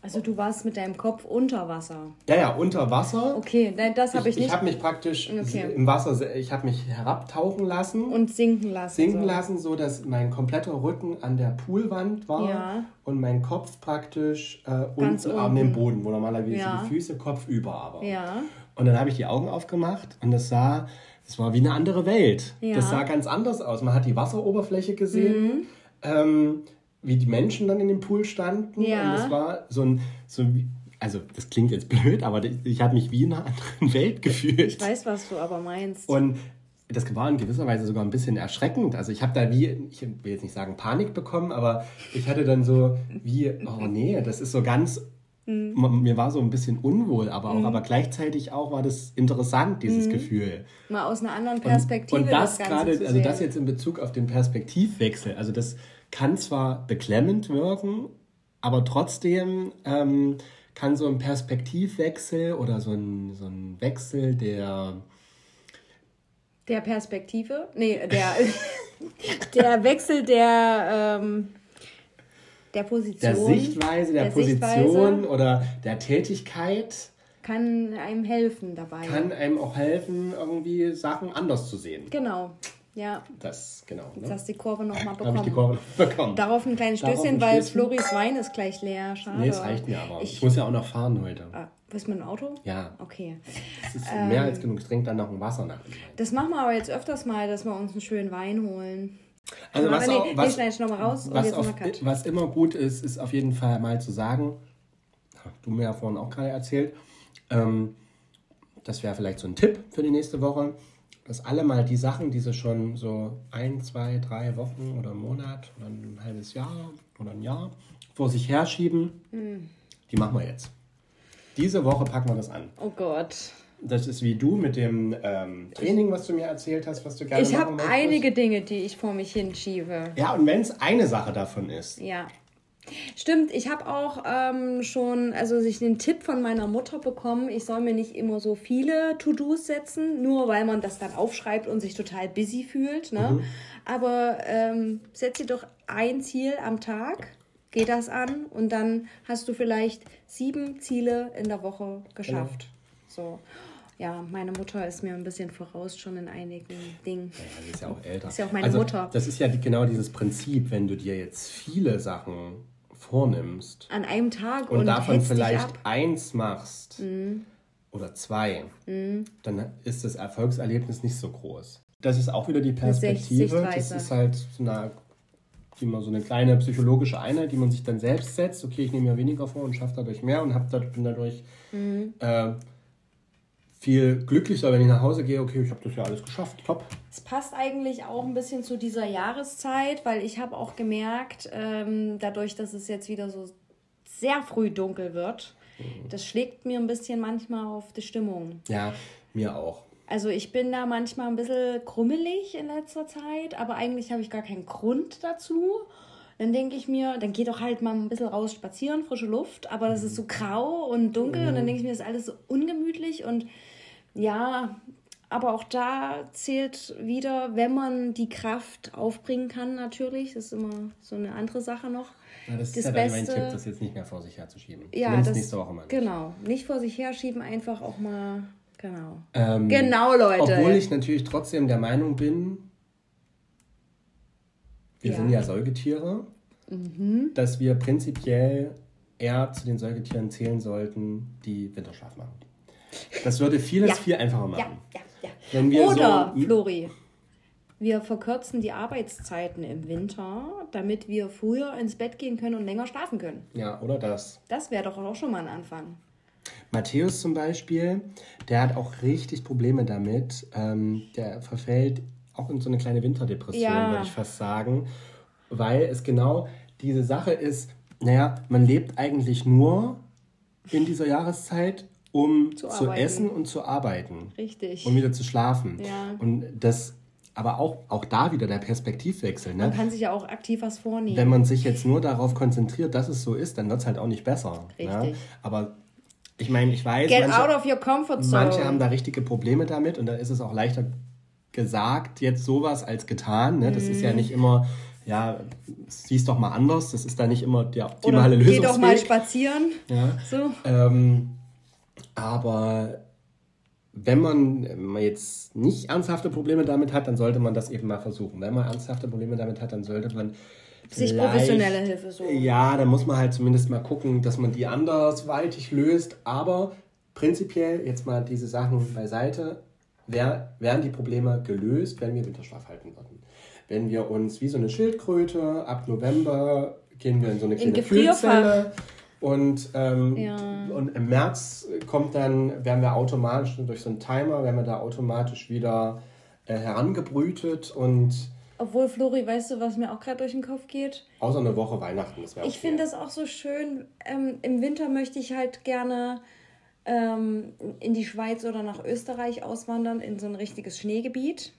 Also du warst mit deinem Kopf unter Wasser. Ja, ja, unter Wasser. Okay, nein, das habe ich, ich nicht. habe mich praktisch Okay. im Wasser, se- ich habe mich herabtauchen lassen. und sinken lassen. sinken so. lassen, so dass mein kompletter Rücken an der Poolwand war Ja. und mein Kopf praktisch äh, unten an dem. Boden, wo normalerweise Ja. die Füße Kopf über aber. Ja. Und dann habe ich die Augen aufgemacht und das sah, das war wie eine andere Welt. Ja. Mhm. Das sah ganz anders aus. Man hat die Wasseroberfläche gesehen, ähm, wie die Menschen dann in dem Pool standen. Ja. Und es war so ein, so wie, also das klingt jetzt blöd, aber ich, habe mich wie in einer anderen Welt gefühlt. Ich weiß, was du aber meinst. Und das war in gewisser Weise sogar ein bisschen erschreckend. Also ich habe da wie, ich will jetzt nicht sagen Panik bekommen, aber ich hatte dann so wie, oh nee, das ist so ganz, Mhm. mir war so ein bisschen unwohl, aber auch, aber gleichzeitig auch war das interessant, dieses Mhm. Gefühl. Mal aus einer anderen Perspektive. Und das, Ganze gerade, also das jetzt in Bezug auf den Perspektivwechsel, also das kann zwar beklemmend wirken, aber trotzdem ähm, kann so ein Perspektivwechsel oder so ein, so ein Wechsel der, Der Perspektive? Nee, der, [LAUGHS] der Wechsel der, ähm, der Position. Der Sichtweise, der, der Position Sichtweise oder der Tätigkeit kann einem helfen dabei. kann einem auch helfen, irgendwie Sachen anders zu sehen. Genau. Ja, Das, genau. jetzt Ne? hast du die Kurve nochmal [LAUGHS] Habe ich die bekommen. Kurve bekommen. Darauf ein kleines Stößchen, weil Stößchen. Floris Wein ist gleich leer. Schade. Nee, es reicht mir aber. Ich, Ich, muss ja auch noch fahren heute. ah, bist du mit dem Auto? Ja, Okay. es ist Ähm. mehr als genug. Ich trinke dann noch ein Wasser nach. Das machen wir aber jetzt öfters mal, dass wir uns einen schönen Wein holen. Also Aber was, nee, auch, was, noch was, jetzt auf, noch was immer gut ist, ist auf jeden Fall mal zu sagen, hast du mir ja vorhin auch gerade erzählt, ähm, das wäre vielleicht so ein Tipp für die nächste Woche, dass alle mal die Sachen, die sie schon so ein, zwei, drei Wochen oder einen Monat oder ein halbes Jahr oder ein Jahr vor sich herschieben, Hm. die machen wir jetzt. Diese Woche packen wir das an. Oh Gott. Das ist wie du mit dem ähm, Training, was du mir erzählt hast, was du gerne Ich habe einige Dinge, die ich vor mich hinschiebe. Ja, und wenn es eine Sache davon ist, Ja. Stimmt, ich habe auch ähm, schon, also ich den Tipp von meiner Mutter bekommen, ich soll mir nicht immer so viele To-Dos setzen, nur weil man das dann aufschreibt und sich total busy fühlt. Ne? Aber ähm, setz dir doch ein Ziel am Tag, geh das an und dann hast du vielleicht sieben Ziele in der Woche geschafft. So. Ja, meine Mutter ist mir ein bisschen voraus schon in einigen Dingen. Ja, sie ist ja auch älter. Ist ja auch meine also, Mutter. Das ist ja genau dieses Prinzip, wenn du dir jetzt viele Sachen vornimmst An einem Tag und, und, davon vielleicht. Mhm. eins machst oder zwei, dann ist das Erfolgserlebnis nicht so groß. Das ist auch wieder die Perspektive. Das ist halt so eine, immer so eine kleine psychologische Einheit, die man sich dann selbst setzt. Okay, ich nehme mir weniger vor und schaffe dadurch mehr und hab dadurch, bin dadurch Mhm. äh, viel glücklicher, wenn ich nach Hause gehe. Okay, ich habe das ja alles geschafft. Top. Es passt eigentlich auch ein bisschen zu dieser Jahreszeit, weil ich habe auch gemerkt, ähm, dadurch, dass es jetzt wieder so sehr früh dunkel wird, das schlägt mir ein bisschen manchmal auf die Stimmung. Ja, mir auch. Also ich bin da manchmal ein bisschen krummelig in letzter Zeit, aber eigentlich habe ich gar keinen Grund dazu. Dann denke ich mir, dann geh doch halt mal ein bisschen raus spazieren, frische Luft, aber das ist so grau und dunkel und dann denke ich mir, das ist alles so ungemütlich und ja, aber auch da zählt wieder, wenn man die Kraft aufbringen kann, natürlich, das ist immer so eine andere Sache noch. Ja, das, Das ist ja dann mein Beste- Tipp, das jetzt nicht mehr vor sich herzuschieben. Ja, Zumindest das, nächste Woche mal nicht. genau, nicht vor sich herschieben, einfach auch mal, genau. Ähm, Genau, Leute. Obwohl ich natürlich trotzdem der Meinung bin, wir Ja. sind ja Säugetiere, Mhm. dass wir prinzipiell eher zu den Säugetieren zählen sollten, die Winterschlaf machen. Das würde vieles Ja. viel einfacher machen. Ja, ja. Wenn wir Oder, so- Flori, wir verkürzen die Arbeitszeiten im Winter, damit wir früher ins Bett gehen können und länger schlafen können. Ja, oder das. Das wäre doch auch schon mal ein Anfang. Matthäus zum Beispiel, der hat auch richtig Probleme damit. Ähm, der verfällt auch in so eine kleine Winterdepression, Ja. würde ich fast sagen. Weil es genau diese Sache ist, naja, man lebt eigentlich nur in dieser Jahreszeit, um zu, arbeiten. essen und zu arbeiten Richtig. und wieder zu schlafen. Ja. Und das, aber auch, auch da wieder der Perspektivwechsel. Ne? Man kann sich ja auch aktiv was vornehmen. Wenn man sich jetzt nur darauf konzentriert, dass es so ist, dann wird es halt auch nicht besser. Ne? Richtig. Aber ich meine, ich weiß, Get manche, out of your comfort zone. manche haben da richtige Probleme damit und da ist es auch leichter gesagt, jetzt sowas als getan. Ne? Das Mhm. ist ja nicht immer, ja, siehst doch mal anders, das ist da nicht immer der Oder optimale geh Lösungsweg. doch mal spazieren. ja. So. Ähm, aber wenn man jetzt nicht ernsthafte Probleme damit hat, dann sollte man das eben mal versuchen. Wenn man ernsthafte Probleme damit hat, dann sollte man Sich professionelle Hilfe suchen. Ja, dann muss man halt zumindest mal gucken, dass man die andersweitig löst. Aber prinzipiell jetzt mal diese Sachen beiseite, wär, wären die Probleme gelöst, wenn wir Winterschlaf halten würden. Wenn wir uns wie so eine Schildkröte ab November gehen wir in so eine kleine. Kühlzelle und, ähm, Ja. und im März kommt dann, werden wir automatisch durch so einen Timer, werden wir da automatisch wieder äh, herangebrütet und Obwohl, Flori, weißt du, was mir auch gerade durch den Kopf geht? außer eine Woche Weihnachten. Das wäre Ich finde das auch so schön. Ähm, Im Winter möchte ich halt gerne ähm, in die Schweiz oder nach Österreich auswandern, in so ein richtiges Schneegebiet.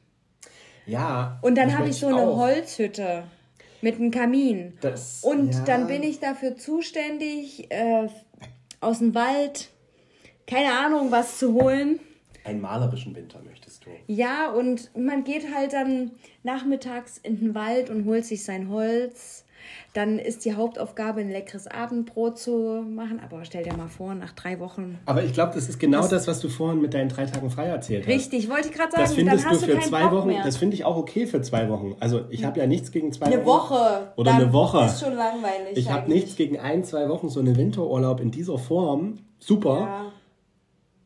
Ja. Und dann habe ich so eine auch. Holzhütte mit einem Kamin. Das, Und ja. dann bin ich dafür zuständig, äh, aus dem Wald, keine Ahnung, was zu holen. Einen malerischen Winter möchtest du. Ja, und man geht halt dann nachmittags in den Wald und holt sich sein Holz. Dann ist die Hauptaufgabe, ein leckeres Abendbrot zu machen. Aber stell dir mal vor, nach drei Wochen. Aber ich glaube, das ist genau das, das, was du vorhin mit deinen drei Tagen frei erzählt hast. Richtig, wollte ich gerade sagen. Das findest du für zwei Bock Wochen. Mehr. Das finde ich auch okay für zwei Wochen. Also ich habe ja nichts gegen zwei eine Wochen. Eine Woche. Oder eine Woche. Ist schon langweilig. Ich habe nichts gegen ein, zwei Wochen so einen Winterurlaub in dieser Form. Super. Ja.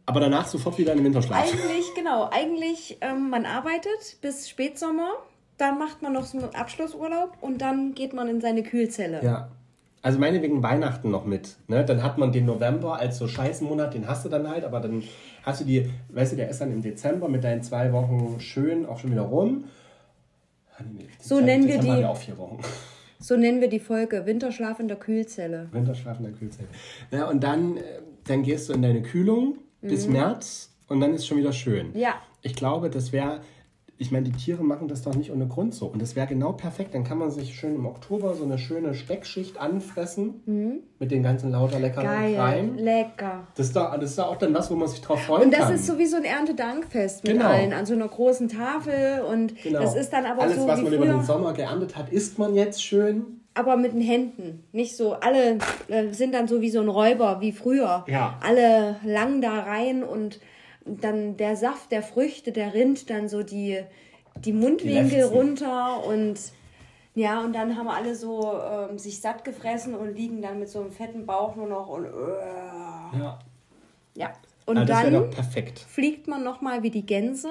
Aber danach sofort wieder in den Winterschlaf. Eigentlich, genau. Eigentlich, ähm, man arbeitet bis Spätsommer dann macht man noch so einen Abschlussurlaub und dann geht man in seine Kühlzelle. Ja. Also meine wegen Weihnachten noch mit. Ne? Dann hat man den November als so Scheißmonat, den hast du dann halt, aber dann hast du die, weißt du, der ist dann im Dezember mit deinen zwei Wochen schön auch schon wieder rum. Ah, so nennen wir die. Wir auch vier Wochen. So nennen wir die Folge Winterschlaf in der Kühlzelle. Winterschlaf in der Kühlzelle. Ja, und dann, äh, dann gehst du in deine Kühlung mhm. bis März und dann ist schon wieder schön. Ja. Ich glaube, das wäre ich meine, die Tiere machen das doch nicht ohne Grund so. Und das wäre genau perfekt. Dann kann man sich schön im Oktober so eine schöne Speckschicht anfressen mhm. mit den ganzen lauter leckeren Geil, Reim. lecker. Das ist, doch, das ist doch auch dann was, wo man sich drauf freuen kann. Und das kann. ist sowieso ein Erntedankfest mit genau. allen, an so einer großen Tafel. Und genau. das ist dann aber Alles, so was man früher. über den Sommer geerntet hat, isst man jetzt schön aber mit den Händen. Nicht so, alle äh, sind dann so wie so ein Räuber, wie früher. Ja. Alle lang da rein und dann der Saft der Früchte, der rinnt dann so die, die Mundwinkel die runter und ja, und dann haben alle so ähm, sich satt gefressen und liegen dann mit so einem fetten Bauch nur noch und äh. ja. Ja. Und ah, dann fliegt man nochmal wie die Gänse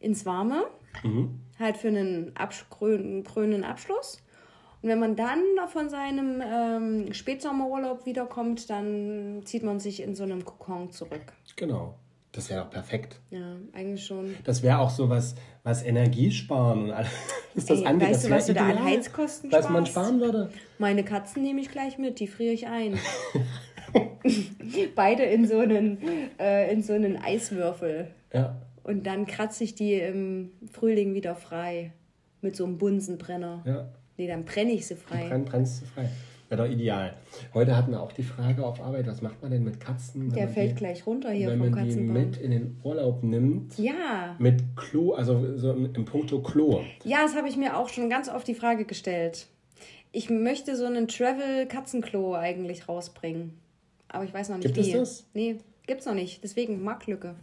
ins Warme. Mhm. Halt für einen krönenden Abschluss. Und wenn man dann von seinem ähm, Spätsommerurlaub wiederkommt, dann zieht man sich in so einem Kokon zurück. Genau. Das wäre doch perfekt. Ja, eigentlich schon. Das wäre auch so was, was Energiesparen und alles. [LAUGHS] Ist das Ey, angeht, weißt das du, was du da an Heizkosten was man sparen würde? Meine Katzen nehme ich gleich mit, die friere ich ein. [LAUGHS] [LAUGHS] Beide in so einen, äh, in so einen Eiswürfel. Ja. Und dann kratze ich die im Frühling wieder frei. Mit so einem Bunsenbrenner. Ja. Nee, dann brenne ich sie frei. Dann brennst du frei. Wäre doch ideal. Heute hatten wir auch die Frage auf Arbeit, was macht man denn mit Katzen? Der fällt die, gleich runter hier wenn vom man die mit in den Urlaub nimmt. Ja. Mit Klo, also so im, im Punkto Klo. Ja, das habe ich mir auch schon ganz oft die Frage gestellt. Ich möchte so einen Travel-Katzenklo eigentlich rausbringen. Aber ich weiß noch nicht Gibt wie. Gibt es das? Nee, gibt's noch nicht. Deswegen Marktlücke.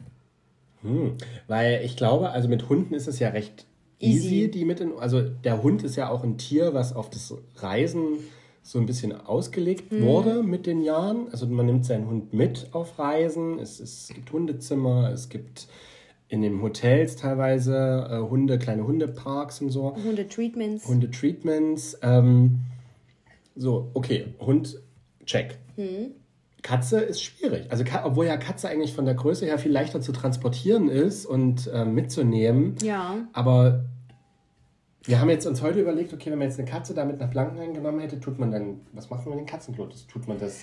Hm, weil ich glaube, also mit Hunden ist es ja recht easy, easy die mit in, also der Hund ist ja auch ein Tier, was auf das Reisen so ein bisschen ausgelegt mhm. wurde mit den Jahren. Also man nimmt seinen Hund mit auf Reisen. Es, es gibt Hundezimmer, es gibt in den Hotels teilweise äh, Hunde, kleine Hundeparks und so. Hundetreatments. Hundetreatments. Ähm, so, okay, Hund, check. Mhm. Katze ist schwierig. Also, obwohl ja Katze eigentlich von der Größe her viel leichter zu transportieren ist und äh, mitzunehmen. Ja. Aber wir haben jetzt uns heute überlegt, okay, wenn man jetzt eine Katze damit nach Blankenheim genommen hätte, tut man dann, was macht man mit den Katzenklo? Tut man das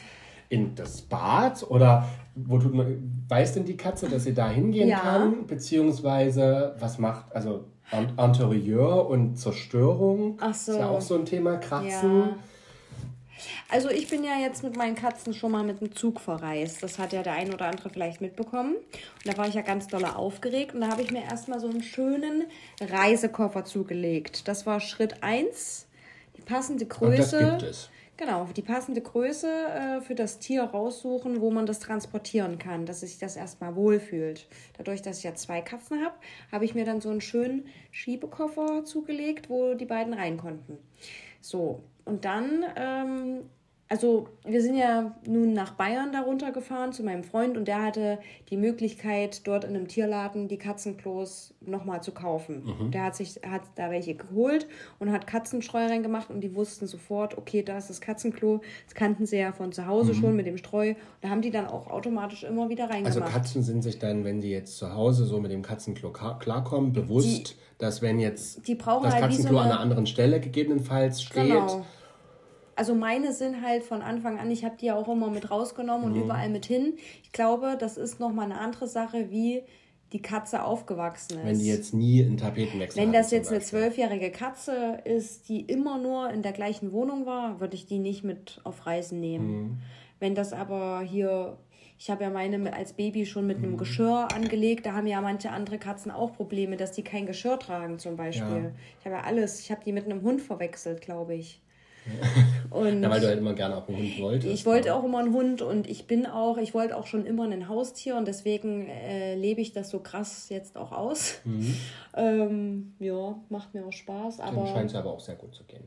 in das Bad oder wo tut man, weiß denn die Katze, dass sie da hingehen ja. kann? Beziehungsweise, was macht, also Interieur und Zerstörung? Ach so. Ist ja auch so ein Thema, Kratzen. Ja. Also ich bin ja jetzt mit meinen Katzen schon mal mit dem Zug verreist. Das hat ja der ein oder andere vielleicht mitbekommen. Und da war ich ja ganz doll aufgeregt. Und da habe ich mir erstmal so einen schönen Reisekoffer zugelegt. Das war Schritt 1. Die passende Größe. Und das gibt es. Genau, die passende Größe äh, für das Tier raussuchen, wo man das transportieren kann, dass es sich das erstmal wohlfühlt. Dadurch, dass ich ja zwei Katzen habe, habe ich mir dann so einen schönen Schiebekoffer zugelegt, wo die beiden rein konnten. So, und dann, ähm, also wir sind ja nun nach Bayern darunter gefahren zu meinem Freund und der hatte die Möglichkeit, dort in einem Tierladen die Katzenklos nochmal zu kaufen. Mhm. Der hat sich hat da welche geholt und hat Katzenstreu reingemacht und die wussten sofort, okay, da ist das Katzenklo. Das kannten sie ja von zu Hause mhm. schon mit dem Streu. Da haben die dann auch automatisch immer wieder reingemacht. Also Katzen sind sich dann, wenn sie jetzt zu Hause so mit dem Katzenklo klarkommen, bewusst, die, dass wenn jetzt das halt Katzenklo so eine, an einer anderen Stelle gegebenenfalls steht, genau also meine sind halt von Anfang an, ich habe die ja auch immer mit rausgenommen und mhm. überall mit hin. Ich glaube, das ist nochmal eine andere Sache, wie die Katze aufgewachsen ist. Wenn die jetzt nie einen Tapetenwechsel Wenn das jetzt eine zwölfjährige Katze ist, die immer nur in der gleichen Wohnung war, würde ich die nicht mit auf Reisen nehmen. Mhm. Wenn das aber hier, Ich habe ja meine als Baby schon mit einem Geschirr angelegt. Da haben ja manche andere Katzen auch Probleme, dass die kein Geschirr tragen zum Beispiel. Ja. Ich habe ja alles. Ich habe die mit einem Hund verwechselt, glaube ich. [LAUGHS] Und ja, weil du halt immer gerne auch einen Hund wolltest. Ich wollte auch immer einen Hund und ich bin auch, ich wollte auch schon immer ein Haustier und deswegen äh, lebe ich das so krass jetzt auch aus. Mhm. [LAUGHS] Ähm, ja, macht mir auch Spaß. Aber scheint es aber auch sehr gut zu gehen.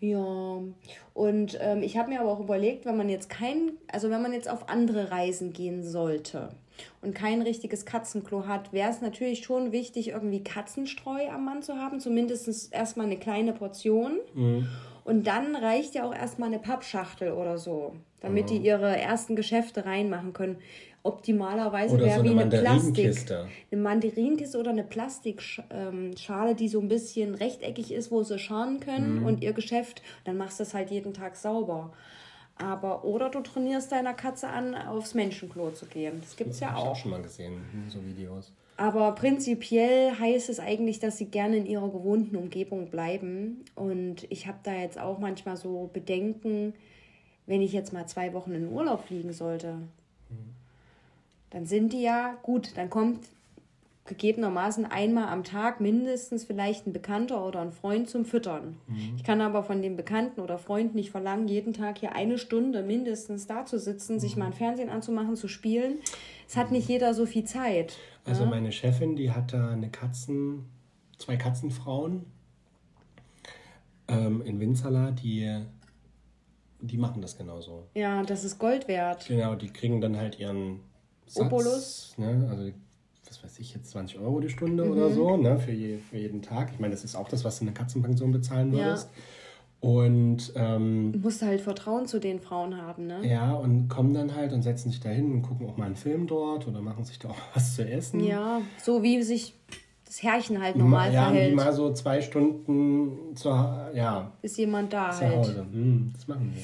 Ja, und ähm, ich habe mir aber auch überlegt, wenn man jetzt kein, also wenn man jetzt auf andere Reisen gehen sollte und kein richtiges Katzenklo hat, wäre es natürlich schon wichtig, irgendwie Katzenstreu am Mann zu haben, zumindest erstmal eine kleine Portion. Mhm. Und dann reicht ja auch erstmal eine Pappschachtel oder so, damit mhm. die ihre ersten Geschäfte reinmachen können optimalerweise wäre so wie eine Plastik. Eine Mandarinenkiste oder eine Plastikschale, die so ein bisschen rechteckig ist, wo sie scharen können mhm. und ihr Geschäft, dann machst du es halt jeden Tag sauber. Aber, oder du trainierst deiner Katze an, aufs Menschenklo zu gehen. Das gibt es ja auch. Ich auch schon mal gesehen, so Videos. Aber prinzipiell heißt es eigentlich, dass sie gerne in ihrer gewohnten Umgebung bleiben. Und ich habe da jetzt auch manchmal so Bedenken, wenn ich jetzt mal zwei Wochen in Urlaub fliegen sollte. Mhm dann sind die ja gut, dann kommt gegebenermaßen einmal am Tag mindestens vielleicht ein Bekannter oder ein Freund zum Füttern. Mhm. Ich kann aber von dem Bekannten oder Freund nicht verlangen, jeden Tag hier eine Stunde mindestens da zu sitzen, mhm. sich mal ein Fernsehen anzumachen, zu spielen. Es hat nicht jeder so viel Zeit. Also ja? meine Chefin, die hat da eine Katzen, zwei Katzenfrauen ähm, in Winzerla, die die machen das genauso. Ja, das ist Gold wert. Genau, die kriegen dann halt ihren Satz, Obolus. Ne? Also, was weiß ich, jetzt 20 Euro die Stunde mhm. oder so, ne? Für, je, für jeden Tag. Ich meine, das ist auch das, was du in der Katzenpension bezahlen würdest. Ja. Und ähm, du musst halt Vertrauen zu den Frauen haben, ne? Ja, und kommen dann halt und setzen sich da hin und gucken auch mal einen Film dort oder machen sich da auch was zu essen. Ja, so wie sich das Herrchen halt normal ja, verhält. Ja, mal so zwei Stunden zu, ja. Ist jemand da zu halt. Hause. Hm, das machen wir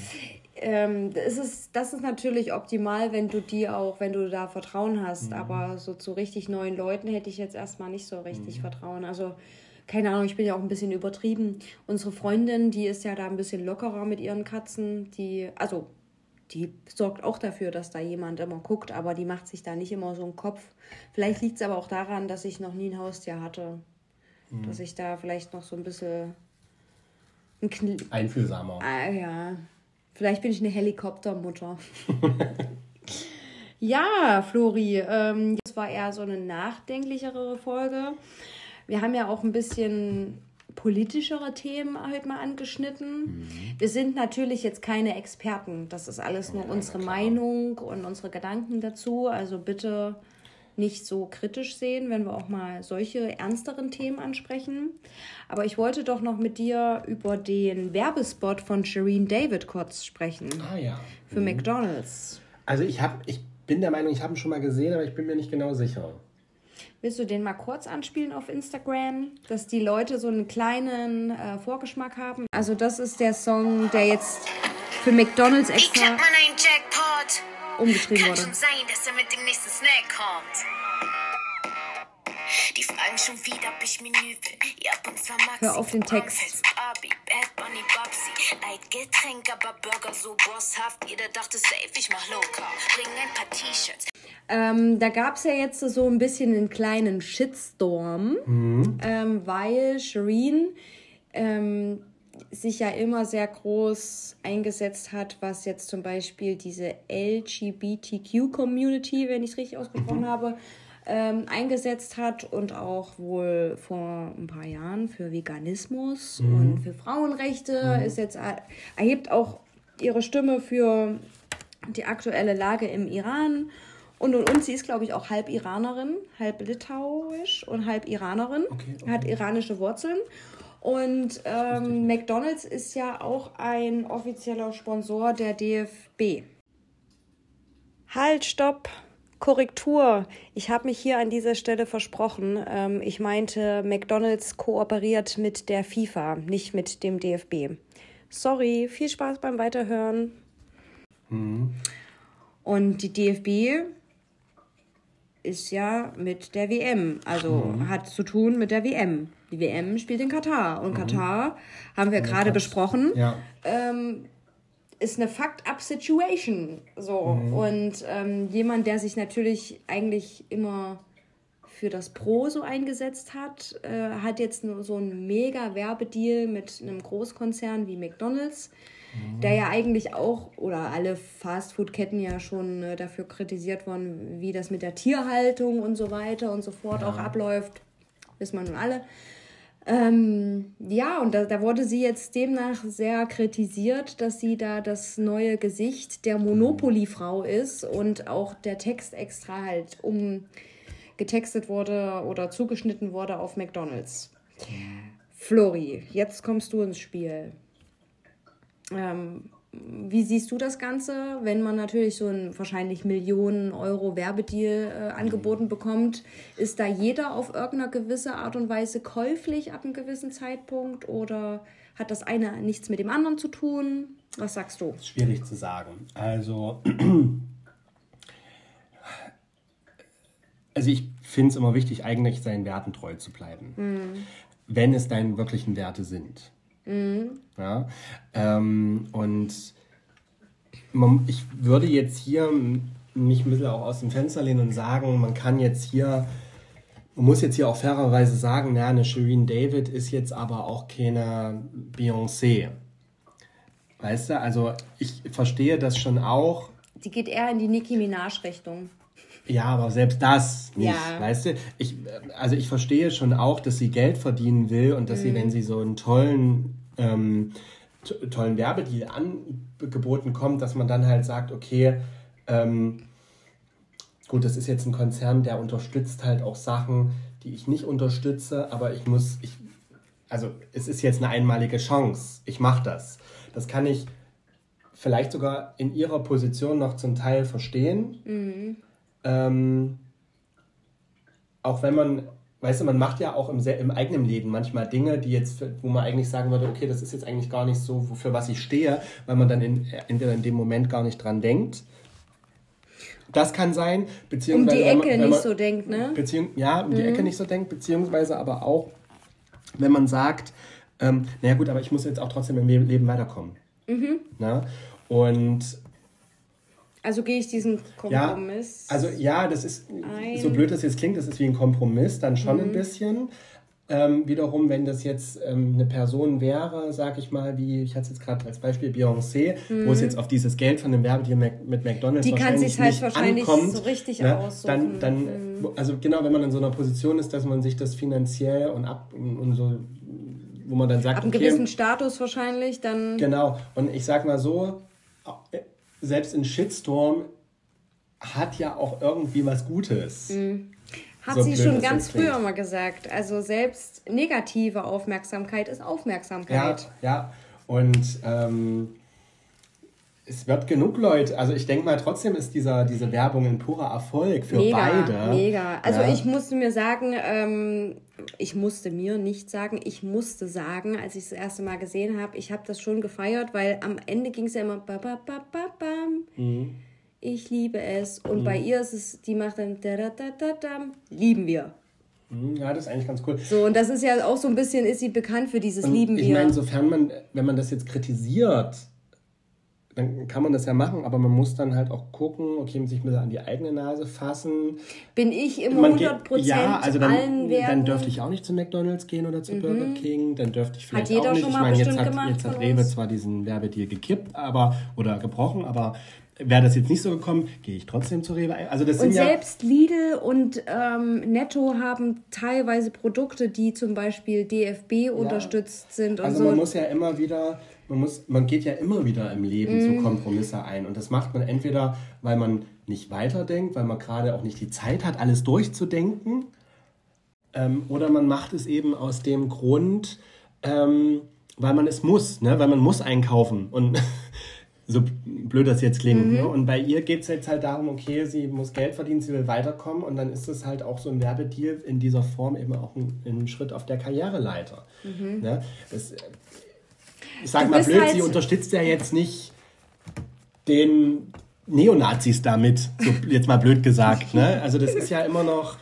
ähm, das, ist, das ist natürlich optimal, wenn du die auch, wenn du da Vertrauen hast. Mhm. Aber so zu richtig neuen Leuten hätte ich jetzt erstmal nicht so richtig mhm. Vertrauen. Also, keine Ahnung, ich bin ja auch ein bisschen übertrieben. Unsere Freundin, die ist ja da ein bisschen lockerer mit ihren Katzen. Die, also, die sorgt auch dafür, dass da jemand immer guckt, aber die macht sich da nicht immer so einen Kopf. Vielleicht liegt es aber auch daran, dass ich noch nie ein Haustier hatte. Mhm. Dass ich da vielleicht noch so ein bisschen. Ein Einfühlsamer. Ah, ja, Vielleicht bin ich eine Helikoptermutter. [LAUGHS] ja, Flori, ähm, das war eher so eine nachdenklichere Folge. Wir haben ja auch ein bisschen politischere Themen heute mal angeschnitten. Mhm. Wir sind natürlich jetzt keine Experten. Das ist alles nur ja, unsere Meinung und unsere Gedanken dazu. Also bitte nicht so kritisch sehen, wenn wir auch mal solche ernsteren Themen ansprechen. Aber ich wollte doch noch mit dir über den Werbespot von Shireen David kurz sprechen. Ah ja. Für mhm. McDonald's. Also ich habe, ich bin der Meinung, ich habe ihn schon mal gesehen, aber ich bin mir nicht genau sicher. Willst du den mal kurz anspielen auf Instagram, dass die Leute so einen kleinen äh, Vorgeschmack haben? Also das ist der Song, der jetzt für McDonald's extra umgeschrieben wurde. Kann schon sein, dass er mit dem nächsten Snack kommt. Die fragen schon wieder, ob ich Menü will. Ja, und zwar Maxi. Hör auf den Text. Light Getränk, aber Burger so bosshaft. Jeder dachte safe, ich mach local. Bring ein paar T-Shirts. Ähm, da gab es ja jetzt so ein bisschen einen kleinen Shitstorm, mhm. ähm, weil Shireen ähm, sich ja immer sehr groß eingesetzt hat, was jetzt zum Beispiel diese LGBTQ-Community, wenn ich es richtig ausgesprochen mhm. habe, ähm, eingesetzt hat und auch wohl vor ein paar Jahren für Veganismus mhm. und für Frauenrechte mhm. ist jetzt erhebt auch ihre Stimme für die aktuelle Lage im Iran. Und, und, und sie ist, glaube ich, auch halb Iranerin, halb litauisch und halb Iranerin, okay, okay. hat iranische Wurzeln. Und ähm, McDonald's ist ja auch ein offizieller Sponsor der DFB. Halt, stopp! Korrektur. Ich habe mich hier an dieser Stelle versprochen. Ähm, ich meinte, McDonald's kooperiert mit der FIFA, nicht mit dem DFB. Sorry, viel Spaß beim Weiterhören. Mhm. Und die DFB ist ja mit der WM, also mhm. hat zu tun mit der WM. Die WM spielt in Katar und mhm. Katar haben wir gerade besprochen. Ja. Ähm, ist eine Fucked-up-Situation. So. Mhm. Und ähm, jemand, der sich natürlich eigentlich immer für das Pro so eingesetzt hat, äh, hat jetzt nur so einen mega Werbedeal mit einem Großkonzern wie McDonalds, mhm. der ja eigentlich auch, oder alle Fastfood-Ketten ja schon äh, dafür kritisiert worden, wie das mit der Tierhaltung und so weiter und so fort ja. auch abläuft. Wissen wir nun alle. Ähm, ja, und da, da wurde sie jetzt demnach sehr kritisiert, dass sie da das neue Gesicht der Monopoly-Frau ist und auch der Text extra halt umgetextet wurde oder zugeschnitten wurde auf McDonalds. Flori, jetzt kommst du ins Spiel. Ähm, wie siehst du das Ganze, wenn man natürlich so einen wahrscheinlich Millionen Euro Werbedeal äh, angeboten bekommt? Ist da jeder auf irgendeine gewisse Art und Weise käuflich ab einem gewissen Zeitpunkt oder hat das eine nichts mit dem anderen zu tun? Was sagst du? Schwierig zu sagen. Also, also ich finde es immer wichtig, eigentlich seinen Werten treu zu bleiben, mhm. wenn es deine wirklichen Werte sind. Mhm. Ja, ähm, und man, ich würde jetzt hier mich ein bisschen auch aus dem Fenster lehnen und sagen, man kann jetzt hier, man muss jetzt hier auch fairerweise sagen, na, eine Shireen David ist jetzt aber auch keine Beyoncé. Weißt du, also ich verstehe das schon auch. Die geht eher in die Nicki Minaj-Richtung. Ja, aber selbst das nicht, ja. weißt du? Ich, also ich verstehe schon auch, dass sie Geld verdienen will und dass mhm. sie, wenn sie so einen tollen, ähm, tollen Werbedeal angeboten kommt, dass man dann halt sagt, okay, ähm, gut, das ist jetzt ein Konzern, der unterstützt halt auch Sachen, die ich nicht unterstütze, aber ich muss, ich, also es ist jetzt eine einmalige Chance. Ich mache das. Das kann ich vielleicht sogar in ihrer Position noch zum Teil verstehen. Mhm. Ähm, auch wenn man, weißt du, man macht ja auch im, im eigenen Leben manchmal Dinge, die jetzt, wo man eigentlich sagen würde, okay, das ist jetzt eigentlich gar nicht so, für was ich stehe, weil man dann in, entweder in dem Moment gar nicht dran denkt. Das kann sein, beziehungsweise. Um die Ecke man, nicht man, so denkt, ne? Beziehung, ja, um mhm. die Ecke nicht so denkt, beziehungsweise aber auch, wenn man sagt, ähm, naja gut, aber ich muss jetzt auch trotzdem im Leben weiterkommen. Mhm. Na? Und also gehe ich diesen Kompromiss. Ja, also ja, das ist, ein. so blöd das jetzt klingt, das ist wie ein Kompromiss, dann schon mhm. ein bisschen. Ähm, wiederum, wenn das jetzt ähm, eine Person wäre, sag ich mal, wie ich hatte es jetzt gerade als Beispiel Beyoncé, mhm. wo es mhm. jetzt auf dieses Geld von dem Werbedeal mit McDonalds Die kann sich halt wahrscheinlich ankommt, so richtig ne, aussuchen. Dann, dann mhm. also genau, wenn man in so einer Position ist, dass man sich das finanziell und ab und, und so, wo man dann sagt, ab einem okay, gewissen Status wahrscheinlich, dann genau. Und ich sag mal so, selbst ein Shitstorm hat ja auch irgendwie was Gutes. Mhm. Hat so sie schon ganz früher mal gesagt. Also selbst negative Aufmerksamkeit ist Aufmerksamkeit. Ja, ja. Und ähm, es wird genug Leute, also ich denke mal, trotzdem ist dieser, diese Werbung ein purer Erfolg für mega, beide. Mega. Also ja. ich musste mir sagen, ähm, ich musste mir nicht sagen, ich musste sagen, als ich es das erste Mal gesehen habe, ich habe das schon gefeiert, weil am Ende ging es ja immer ba, ba, ba, ba, bam. Mhm. Ich liebe es. Und mhm. bei ihr ist es, die macht dann da, da, da, da, da, lieben wir. Mhm, ja, das ist eigentlich ganz cool. So, und das ist ja auch so ein bisschen, ist sie bekannt für dieses und Lieben wir. Ich meine, sofern man, wenn man das jetzt kritisiert, dann kann man das ja machen, aber man muss dann halt auch gucken, okay, sich ein bisschen an die eigene Nase fassen. Bin ich immer 100% ja, also dann, allen Werten? Dann dürfte ich auch nicht zu McDonalds gehen oder zu mhm. Burger King, dann dürfte ich vielleicht auch nicht. ich meine, jetzt hat, jetzt hat Rewe zwar diesen Werbedeal gekippt, aber oder gebrochen, aber wäre das jetzt nicht so gekommen, gehe ich trotzdem zu Rewe. Also das und selbst ja Lidl und ähm, Netto haben teilweise Produkte, die zum Beispiel DFB ja. unterstützt sind. also so. man muss ja immer wieder man, muss, man geht ja immer wieder im Leben mm. so Kompromisse ein. Und das macht man entweder, weil man nicht weiterdenkt, weil man gerade auch nicht die Zeit hat, alles durchzudenken. Ähm, oder man macht es eben aus dem Grund, ähm, weil man es muss, ne? weil man muss einkaufen. Und [LAUGHS] so blöd das jetzt klingt. Mhm. Ne? Und bei ihr geht es jetzt halt darum, okay, sie muss Geld verdienen, sie will weiterkommen und dann ist es halt auch so ein Werbedeal in dieser Form eben auch ein, ein Schritt auf der Karriereleiter. Mhm. Ne? Das, ich sag mal blöd, halt sie unterstützt ja jetzt nicht den Neonazis damit, so jetzt mal blöd gesagt. Ne? Also das ist ja immer noch,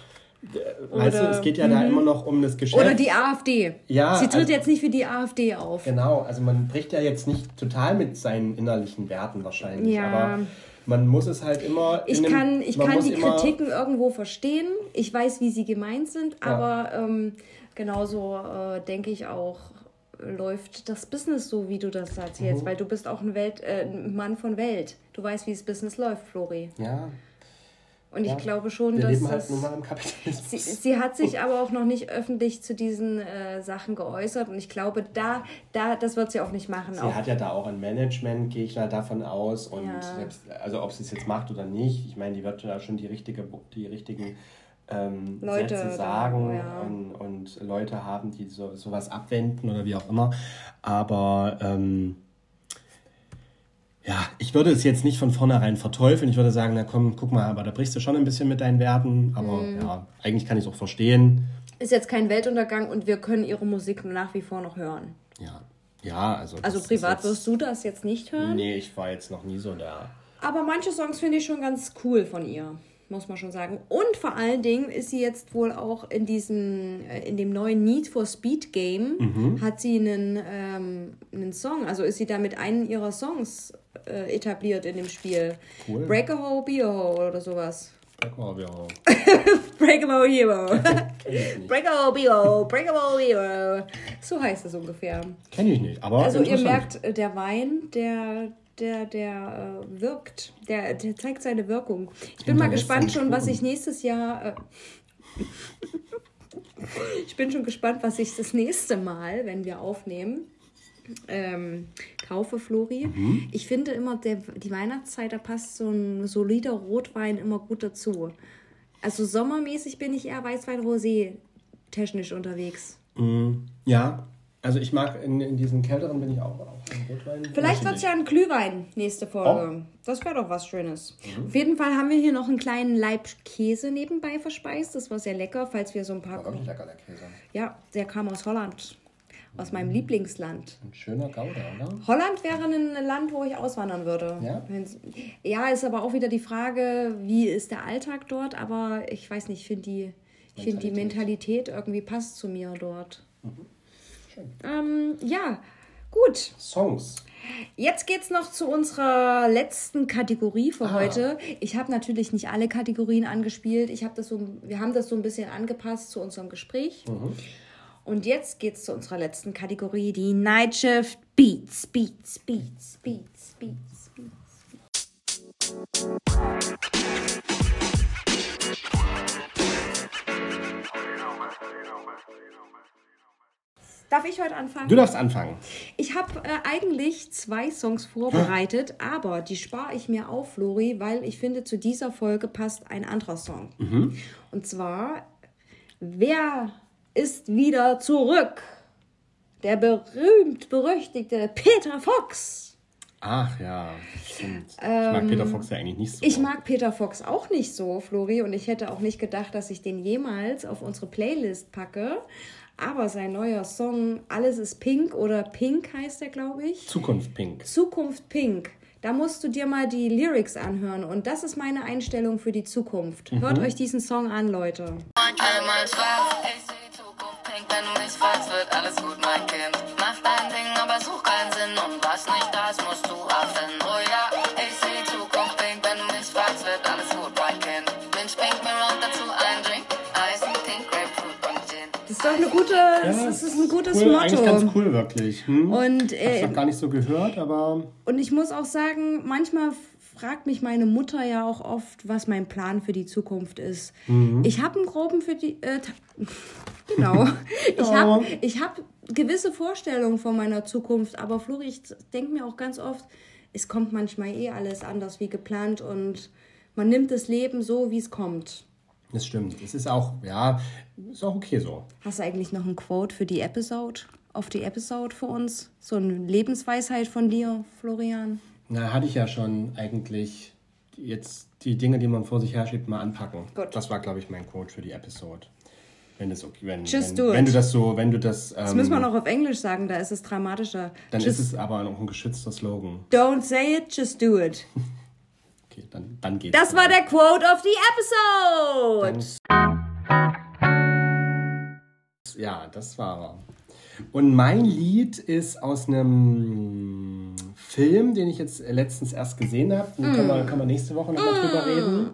weißt du, es geht ja da immer noch um das Geschäft. Oder die AfD. Ja, Sie tritt also- jetzt nicht für die AfD auf. Genau, also man bricht ja jetzt nicht total mit seinen innerlichen Werten wahrscheinlich, Ja. aber man muss es halt immer. Ich in einem- kann, ich kann die Kritiken irgendwo verstehen. Ich weiß, wie sie gemeint sind, aber ähm, genauso äh, denke ich auch, läuft das Business so, wie du das erzählst, Mhm. weil du bist auch ein, Welt, äh, Mann von Welt. Du weißt, wie das Business läuft, Flori. Ja, Und Ja. ich glaube schon, wir dass leben halt nun mal im Kapitalismus. sie, sie hat sich aber auch noch nicht öffentlich zu diesen äh, Sachen geäußert und ich glaube, da, da das wird sie auch nicht machen. Sie auch. hat ja da auch ein Management, gehe ich da davon aus. Und Ja. selbst, also ob sie es jetzt macht oder nicht, ich meine, die wird da schon die, richtige, die richtigen ähm, Leute Sätze sagen ja. und, und Leute haben, die so, sowas abwenden oder wie auch immer. Aber ähm, ja, ich würde es jetzt nicht von vornherein verteufeln. Ich würde sagen, na komm, guck mal, aber da brichst du schon ein bisschen mit deinen Werten. Aber Mhm. ja, eigentlich kann ich es auch verstehen. Ist jetzt kein Weltuntergang und wir können ihre Musik nach wie vor noch hören. Ja, ja also. Also privat jetzt- wirst du das jetzt nicht hören. Nee, ich war jetzt noch nie so da. Aber manche Songs finde ich schon ganz cool von ihr, muss man schon sagen. Und vor allen Dingen ist sie jetzt wohl auch in diesem, äh, in dem neuen Need for Speed Game, Mhm. hat sie einen, ähm, einen Song, also ist sie da mit einem ihrer Songs äh, etabliert in dem Spiel. Cool. Break a Hole, Be a Hole oder sowas. Break a Hole, [LAUGHS] Hero. ich [LAUGHS] nicht. Break a Hole, Be a Hole, Break a Hole, Hero. So heißt es ungefähr. Kenne ich nicht, aber Also ihr merkt, äh, der Wein, der, der, der äh, wirkt, der, der zeigt seine Wirkung. Ich bin mal gespannt schon, was ich nächstes Jahr. Äh, [LAUGHS] ich bin schon gespannt, was ich das nächste Mal, wenn wir aufnehmen, ähm, kaufe, Flori. Mhm. Ich finde immer, der, die Weihnachtszeit, da passt so ein solider Rotwein immer gut dazu. Also sommermäßig bin ich eher Weißwein-Rosé technisch unterwegs. Mm, Ja, also ich mag in, in diesen kälteren bin ich auch, auch Rotwein. Vielleicht wird es ja ein Glühwein nächste Folge. Das wäre doch was Schönes. Auf jeden Fall haben wir hier noch einen kleinen Laib Käse nebenbei verspeist. Das war sehr lecker, falls wir so ein paar. War wirklich lecker, der Käse. Ja, der kam aus Holland. Aus meinem Lieblingsland. Ein schöner Gouda, oder? Holland wäre ein Land, wo ich auswandern würde. Ja? Ja, ist aber auch wieder die Frage, wie ist der Alltag dort? Aber ich weiß nicht, ich finde die, ich find die Mentalität irgendwie passt zu mir dort. Schön. Ähm, ja, gut. Songs. Jetzt geht's noch zu unserer letzten Kategorie für Ah. heute. Ich habe natürlich nicht alle Kategorien angespielt. Ich habe das so, wir haben das so ein bisschen angepasst zu unserem Gespräch. Und jetzt geht's zu unserer letzten Kategorie, die Night Shift Beats, Beats, Beats, Beats, Beats, Beats. Darf ich heute anfangen? Du darfst anfangen. Ich habe äh, eigentlich zwei Songs vorbereitet, aber die spare ich mir auf, Flori, weil ich finde, zu dieser Folge passt ein anderer Song. Und zwar, wer ist wieder zurück? Der berühmt-berüchtigte Peter Fox. Ach ja, stimmt. ich mag Peter Fox ja eigentlich nicht so. Ähm, Ich mag Peter Fox auch nicht so, Flori, und ich hätte auch nicht gedacht, dass ich den jemals auf unsere Playlist packe. Aber sein neuer Song Alles ist Pink oder Pink heißt er, glaube ich. Zukunft Pink. Zukunft Pink. Da musst du dir mal die Lyrics anhören. Und das ist meine Einstellung für die Zukunft. Hört euch diesen Song an, Leute. Einmal schwarz, ich seh die Zukunft pink, wenn du mich fragst, wird alles gut, mein Kind. Mach dein Ding, aber such Gin. Das ist doch eine gute, das ist ein gutes cool, Eigentlich ganz Motto. cool, wirklich. Hm? Und, Hab's äh, noch gar nicht so gehört, aber und ich muss auch sagen, manchmal fragt mich meine Mutter ja auch oft, was mein Plan für die Zukunft ist. Ich habe einen groben für die. Äh, [LAUGHS] genau. [LAUGHS] Ich habe ich hab gewisse Vorstellungen von meiner Zukunft, aber Flori, ich denke mir auch ganz oft, es kommt manchmal eh alles anders wie geplant und man nimmt das Leben so, wie es kommt. Das stimmt. Es ist auch, ja, ist auch okay so. Hast du eigentlich noch ein Quote für die Episode? Auf die Episode für uns? So eine Lebensweisheit von dir, Florian? Na, hatte ich ja schon eigentlich jetzt die Dinge, die man vor sich herschiebt, mal anpacken. Gut. Das war, glaube ich, mein Code für die Episode. Wenn das okay, wenn, Just wenn, do it. wenn du das so, wenn du das, ähm, Das müssen wir noch auf Englisch sagen, da ist es dramatischer. dann just, ist es aber noch ein geschützter Slogan. Don't say it, just do it. [LAUGHS] Okay, dann, dann geht's. Das war der Quote of the Episode. Dann- ja, das war er. Und mein Lied ist aus einem Film, den ich jetzt letztens erst gesehen habe. Den können, wir, können wir nächste Woche nochmal drüber reden.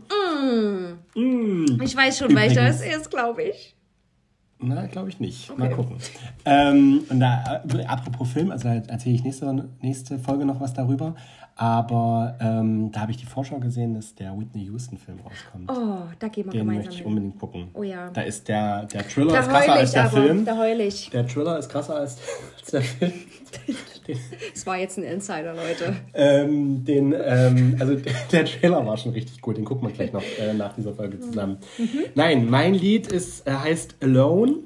Ich weiß schon, welcher es ist, glaube ich. Na, glaube ich nicht. Mal gucken. Ähm, und da, äh, apropos Film, also da erzähle ich nächste, nächste Folge noch was darüber. Aber ähm, da habe ich die Vorschau gesehen, dass der Whitney Houston-Film rauskommt. Oh, da gehen wir Den gemeinsam möchte ich unbedingt gucken. Oh ja. Da ist der, der Thriller Da ist krasser heul als ich der aber, Film. da heul ich. Der Thriller ist krasser als, [LAUGHS] als der Film. [LAUGHS] [LAUGHS] Das war jetzt ein Insider, Leute. Ähm, den, ähm, also [LAUGHS] der Trailer war schon richtig gut, den gucken wir gleich noch äh, nach dieser Folge zusammen. Nein, mein Lied ist, äh, heißt Alone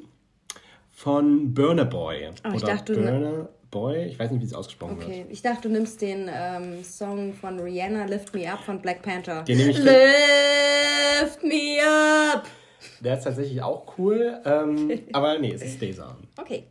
von Burner Boy. Ah, ich Oder dachte, Burner Boy, ich weiß nicht, wie es ausgesprochen wird. Okay, ich dachte, du nimmst den ähm, Song von Rihanna, Lift Me Up von Black Panther. Den nehme ich- Lift Me Up! Der ist tatsächlich auch cool, ähm, [LAUGHS] aber nee, es ist dieser. Okay.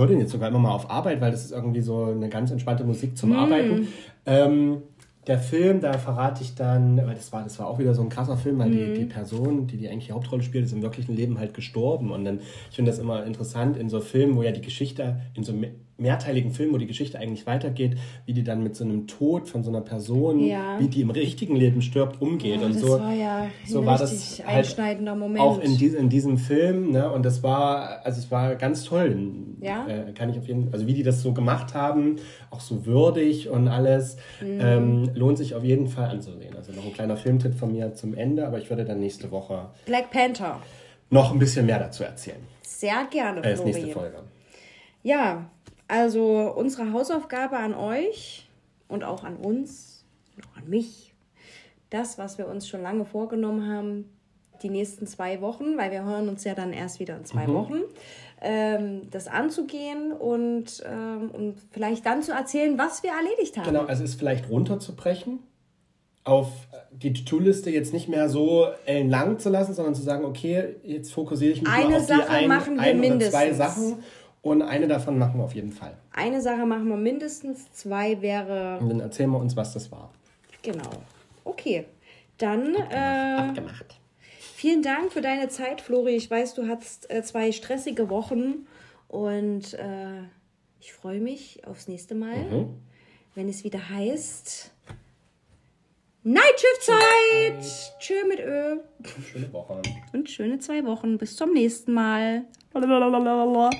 Höre den jetzt sogar immer mal auf Arbeit, weil das ist irgendwie so eine ganz entspannte Musik Mm. zum Arbeiten. Ähm, der Film, da verrate ich dann, weil das war, das war auch wieder so ein krasser Film, weil Mm. die, die Person, die die eigentlich die Hauptrolle spielt, ist im wirklichen Leben halt gestorben. Und dann, ich finde das immer interessant in so Filmen, wo ja die Geschichte, in so mehrteiligen Filmen, wo die Geschichte eigentlich weitergeht, wie die dann mit so einem Tod von so einer Person, Ja. wie die im richtigen Leben stirbt, umgeht. Oh, und das so, war ja ein so war das richtig halt einschneidender Moment. Auch in, dies, in diesem Film, ne? Und das war, also es war ganz toll. Ja? Äh, kann ich auf jeden also wie die das so gemacht haben, auch so würdig und alles, Mhm. ähm, lohnt sich auf jeden Fall anzusehen. Also noch ein kleiner Filmtipp von mir zum Ende, aber ich würde dann nächste Woche Black Panther. noch ein bisschen mehr dazu erzählen. Sehr gerne, Äh, nächste Folge. Ja, also unsere Hausaufgabe an euch und auch an uns und auch an mich, das, was wir uns schon lange vorgenommen haben, die nächsten zwei Wochen, weil wir hören uns ja dann erst wieder in zwei Mhm. Wochen, ähm, das anzugehen und, ähm, und vielleicht dann zu erzählen, was wir erledigt haben. Genau, also es ist vielleicht runterzubrechen, auf die To-Do-Liste jetzt nicht mehr so ellenlang zu lassen, sondern zu sagen, okay, jetzt fokussiere ich mich Eine nur auf Sache die ein, machen wir ein oder zwei mindestens. Sachen und eine davon machen wir auf jeden Fall. Eine Sache machen wir mindestens, zwei wäre, Und dann erzählen wir uns, was das war. genau. Okay, dann... Äh, Abgemacht. Vielen Dank für deine Zeit, Flori. Ich weiß, du hattest äh, zwei stressige Wochen und äh, ich freue mich aufs nächste Mal, wenn es wieder heißt Nightshift-Zeit. Tschö mit Ö. Schöne Woche. Und schöne zwei Wochen. Bis zum nächsten Mal. Lalalala.